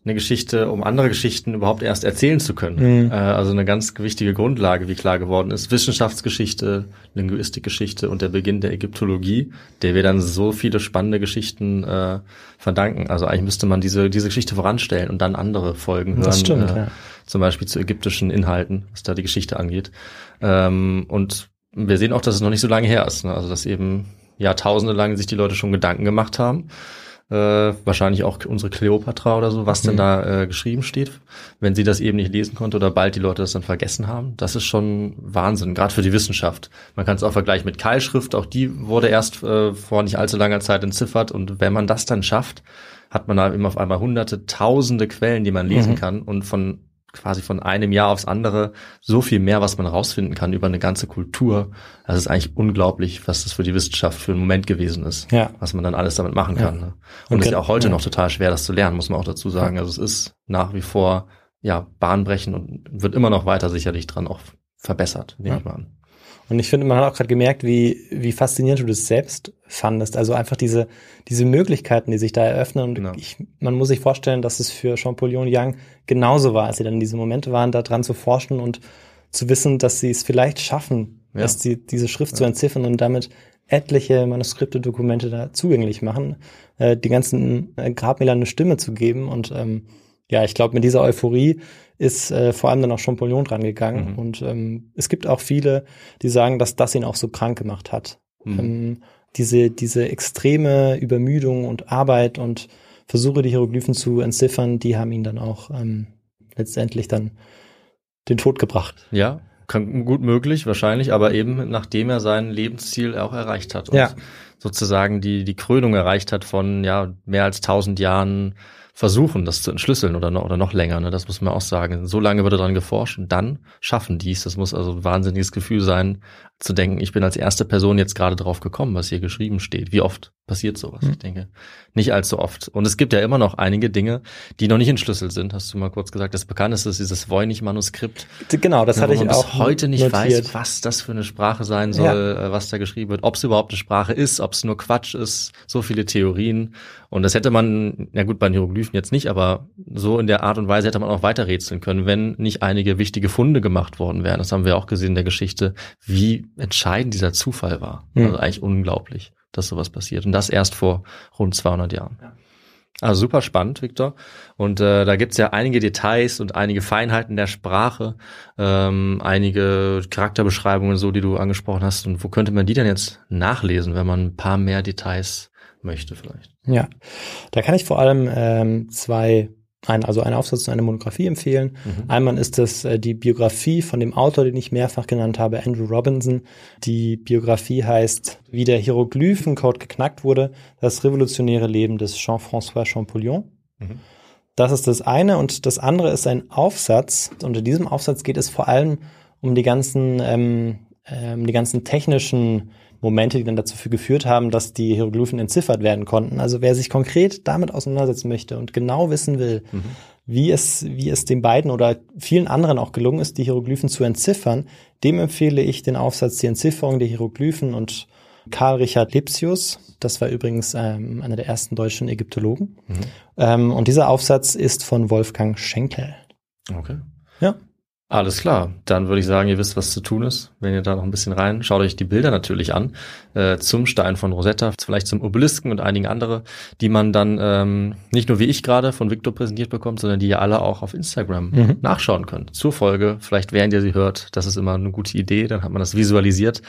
S2: eine Geschichte, um andere Geschichten überhaupt erst erzählen zu können.
S3: Mhm.
S2: Äh, also eine ganz wichtige Grundlage, wie klar geworden ist. Wissenschaftsgeschichte, Linguistikgeschichte und der Beginn der Ägyptologie, der wir dann so viele spannende Geschichten äh, verdanken. Also eigentlich müsste man diese, diese Geschichte voranstellen und dann andere Folgen hören.
S3: Das stimmt,
S2: äh,
S3: ja.
S2: Zum Beispiel zu ägyptischen Inhalten, was da die Geschichte angeht. Ähm, und wir sehen auch, dass es noch nicht so lange her ist. Ne? Also dass eben Jahrtausende lang sich die Leute schon Gedanken gemacht haben. Äh, wahrscheinlich auch unsere Kleopatra oder so, was denn da äh, geschrieben steht, wenn sie das eben nicht lesen konnte oder bald die Leute das dann vergessen haben. Das ist schon Wahnsinn, gerade für die Wissenschaft. Man kann es auch vergleichen mit Keilschrift, auch die wurde erst äh, vor nicht allzu langer Zeit entziffert und wenn man das dann schafft, hat man da eben auf einmal hunderte, tausende Quellen, die man lesen
S3: Mhm.
S2: kann und von quasi von einem Jahr aufs andere so viel mehr, was man rausfinden kann über eine ganze Kultur. Das ist eigentlich unglaublich, was das für die Wissenschaft für einen Moment gewesen ist.
S3: Ja.
S2: Was man dann alles damit machen
S3: Ja.
S2: kann. Ne? Und, es ist ja auch heute
S3: ja.
S2: noch total schwer, das zu lernen, muss man auch dazu sagen. Also es ist nach wie vor ja bahnbrechend und wird immer noch weiter sicherlich dran auch verbessert, nehme ich mal an.
S3: Und ich finde, man hat auch gerade gemerkt, wie, wie faszinierend du das selbst fandest. Also einfach diese, diese Möglichkeiten, die sich da eröffnen. Und
S2: Ja.
S3: ich, man muss sich vorstellen, dass es für Champollion Young genauso war, als sie dann in diese Momente waren, da dran zu forschen und zu wissen, dass sie es vielleicht schaffen,
S2: Ja.
S3: dass sie diese Schrift zu entziffern und damit etliche Manuskripte, Dokumente da zugänglich machen, äh, die ganzen äh, Grabmälern eine Stimme zu geben. Und ähm, ja, ich glaube, mit dieser Euphorie ist äh, vor allem dann auch Champollion dran gegangen.
S2: Mhm.
S3: Und ähm, es gibt auch viele, die sagen, dass das ihn auch so krank gemacht hat.
S2: Mhm.
S3: Ähm, diese, diese extreme Übermüdung und Arbeit und Versuche, die Hieroglyphen zu entziffern, die haben ihn dann auch ähm, letztendlich dann den Tod gebracht.
S2: Ja, kann, gut möglich, wahrscheinlich, aber eben nachdem er sein Lebensziel auch erreicht hat und
S3: Ja.
S2: sozusagen die, die Krönung erreicht hat von ja mehr als tausend Jahren versuchen, das zu entschlüsseln oder noch, oder noch länger, ne? das muss man auch sagen. So lange wird daran geforscht und dann schaffen dies. Das muss also ein wahnsinniges Gefühl sein, zu denken, ich bin als erste Person jetzt gerade drauf gekommen, was hier geschrieben steht. Wie oft passiert sowas?
S3: Hm.
S2: Ich denke, nicht allzu oft. Und es gibt ja immer noch einige Dinge, die noch nicht entschlüsselt sind. Hast du mal kurz gesagt, das bekannteste ist dieses Voynich-Manuskript.
S3: Genau, das
S2: Ja,
S3: hatte ich
S2: man
S3: auch
S2: bis heute nicht
S3: notiert.
S2: weiß, was das für eine Sprache sein soll, äh, was da geschrieben wird, ob es überhaupt eine Sprache ist, ob es nur Quatsch ist, so viele Theorien. Und das hätte man, ja gut, bei den Hieroglyphen jetzt nicht, aber so in der Art und Weise hätte man auch weiter rätseln können, wenn nicht einige wichtige Funde gemacht worden wären. Das haben wir auch gesehen in der Geschichte, wie entscheidend dieser Zufall war.
S3: Mhm.
S2: Also eigentlich unglaublich. dass sowas passiert. Und das erst vor rund 200 Jahren. Also super spannend, Victor. Und äh, da gibt's ja einige Details und einige Feinheiten der Sprache, ähm, einige Charakterbeschreibungen, so die du angesprochen hast. Und wo könnte man die denn jetzt nachlesen, wenn man ein paar mehr Details möchte vielleicht?
S3: Ja, da kann ich vor allem ähm, zwei, ein, also einen Aufsatz und eine Monographie empfehlen. Einmal ist es äh, die Biografie von dem Autor, den ich mehrfach genannt habe, Andrew Robinson. Die Biografie heißt, wie der Hieroglyphencode geknackt wurde, das revolutionäre Leben des Jean-François Champollion. Das ist das eine. Und das andere ist ein Aufsatz. Unter diesem Aufsatz geht es vor allem um die ganzen, ähm, ähm, die ganzen technischen Momente, die dann dazu geführt haben, dass die Hieroglyphen entziffert werden konnten. Also wer sich konkret damit auseinandersetzen möchte und genau wissen will, wie es, wie es den beiden oder vielen anderen auch gelungen ist, die Hieroglyphen zu entziffern, dem empfehle ich den Aufsatz Die Entzifferung der Hieroglyphen und Karl Richard Lipsius. Das war übrigens ähm, einer der ersten deutschen Ägyptologen. Ähm, und dieser Aufsatz ist von Wolfgang Schenkel.
S2: Okay.
S3: Ja.
S2: Alles klar, dann würde ich sagen, ihr wisst, was zu tun ist. Wenn ihr da noch ein bisschen rein, schaut euch die Bilder natürlich an äh, zum Stein von Rosetta, vielleicht zum Obelisken und einigen andere, die man dann ähm, nicht nur wie ich gerade von Victor präsentiert bekommt, sondern die ihr alle auch auf Instagram
S3: Mhm.
S2: nachschauen könnt. Zur Folge, vielleicht während ihr sie hört, das ist immer eine gute Idee, dann hat man das visualisiert.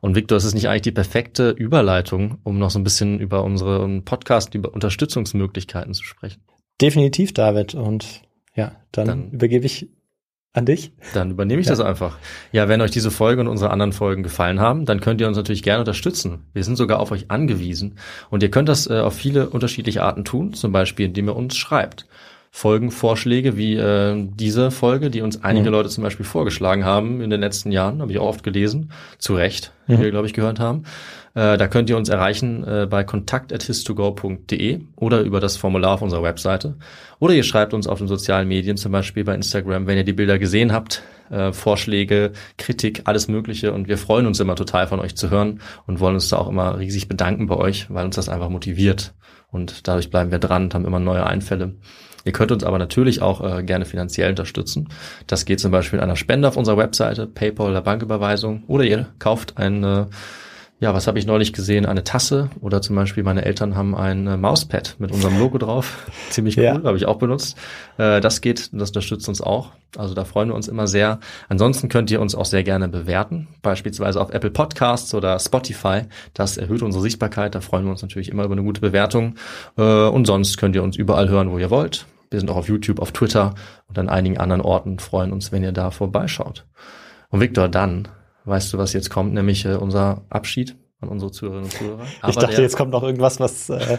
S2: Und Victor, ist es nicht eigentlich die perfekte Überleitung, um noch so ein bisschen über unsere Podcast, über Unterstützungsmöglichkeiten zu sprechen?
S3: Definitiv, David. Und ja, dann,
S2: Dann-
S3: übergebe ich an dich.
S2: Dann übernehme ich das einfach. Ja, wenn euch diese Folge und unsere anderen Folgen gefallen haben, dann könnt ihr uns natürlich gerne unterstützen. Wir sind sogar auf euch angewiesen. Und ihr könnt das äh, auf viele unterschiedliche Arten tun, zum Beispiel indem ihr uns schreibt. Folgenvorschläge wie äh, diese Folge, die uns einige Leute zum Beispiel vorgeschlagen haben in den letzten Jahren, habe ich auch oft gelesen, zu Recht, wie wir, glaube ich, gehört haben. Äh, da könnt ihr uns erreichen äh, bei kontakt.his2go.de oder über das Formular auf unserer Webseite. Oder ihr schreibt uns auf den sozialen Medien, zum Beispiel bei Instagram, wenn ihr die Bilder gesehen habt, äh, Vorschläge, Kritik, alles Mögliche. Und wir freuen uns immer total von euch zu hören und wollen uns da auch immer riesig bedanken bei euch, weil uns das einfach motiviert. Und dadurch bleiben wir dran und haben immer neue Einfälle. Ihr könnt uns aber natürlich auch äh, gerne finanziell unterstützen. Das geht zum Beispiel mit einer Spende auf unserer Webseite, PayPal oder Banküberweisung. Oder ihr kauft ein, äh, ja, was habe ich neulich gesehen, eine Tasse. Oder zum Beispiel meine Eltern haben ein äh, Mauspad mit unserem Logo drauf. [laughs] Ziemlich cool,
S3: Ja.
S2: habe ich auch benutzt. Äh, das geht, das unterstützt uns auch. Also da freuen wir uns immer sehr. Ansonsten könnt ihr uns auch sehr gerne bewerten, beispielsweise auf Apple Podcasts oder Spotify. Das erhöht unsere Sichtbarkeit. Da freuen wir uns natürlich immer über eine gute Bewertung. Äh, und sonst könnt ihr uns überall hören, wo ihr wollt. Wir sind auch auf YouTube, auf Twitter und an einigen anderen Orten. Freuen uns, wenn ihr da vorbeischaut. Und Victor, dann weißt du, was jetzt kommt, nämlich äh, unser Abschied an unsere Zuhörerinnen und Zuhörer.
S3: ich
S2: Aber
S3: dachte,
S2: der-
S3: jetzt kommt noch irgendwas, was, äh,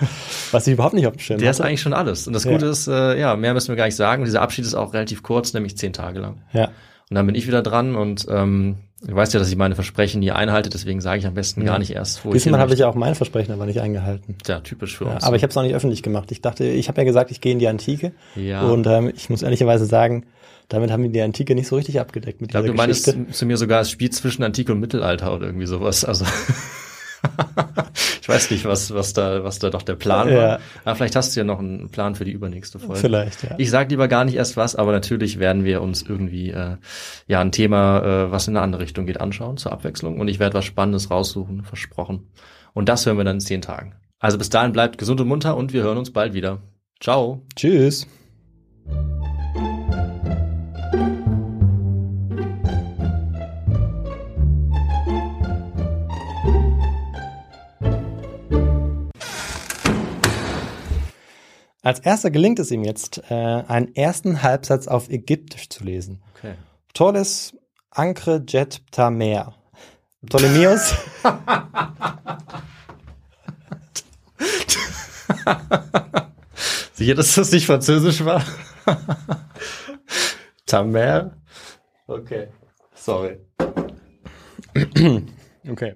S3: was ich überhaupt nicht auf dem Schirm
S2: der ist
S3: hatte.
S2: eigentlich schon alles. Und das
S3: Ja.
S2: Gute ist, äh, ja, mehr müssen wir gar nicht sagen. Dieser Abschied ist auch relativ kurz, nämlich zehn Tage lang.
S3: Ja.
S2: Und dann bin ich wieder dran und ähm, du weißt ja, dass ich meine Versprechen nie einhalte, deswegen sage ich am besten gar nicht erst, wo
S3: Diesmal
S2: ich
S3: habe ich ja auch mein Versprechen aber nicht eingehalten.
S2: Ja, typisch für
S3: Ja,
S2: uns.
S3: aber ich habe es auch nicht öffentlich gemacht. Ich dachte, ich habe ja gesagt, ich gehe in die Antike.
S2: Ja.
S3: Und ähm, ich muss ehrlicherweise sagen, damit haben wir die Antike nicht so richtig abgedeckt mit
S2: ich glaube,
S3: dieser
S2: du meinst zu mir sogar, es spielt zwischen Antike und Mittelalter oder irgendwie sowas. Also [laughs] ich weiß nicht, was, was da, was da doch der Plan
S3: Ja.
S2: war. Aber vielleicht hast du ja noch einen Plan für die übernächste Folge.
S3: Vielleicht, ja.
S2: Ich sage lieber gar nicht erst was, aber natürlich werden wir uns irgendwie äh, ja ein Thema, äh, was in eine andere Richtung geht, anschauen zur Abwechslung. Und ich werde was Spannendes raussuchen, versprochen. Und das hören wir dann in zehn Tagen. Also bis dahin bleibt gesund und munter und wir hören uns bald wieder. Ciao.
S3: Tschüss. Als erster gelingt es ihm jetzt, äh, einen ersten Halbsatz auf Ägyptisch zu lesen.
S2: Okay.
S3: Toles Ankre Jet Ptamer. Ptolemäus. [laughs]
S2: Sicher, dass das nicht französisch war? [laughs] Tamer? Okay. Sorry.
S3: Okay.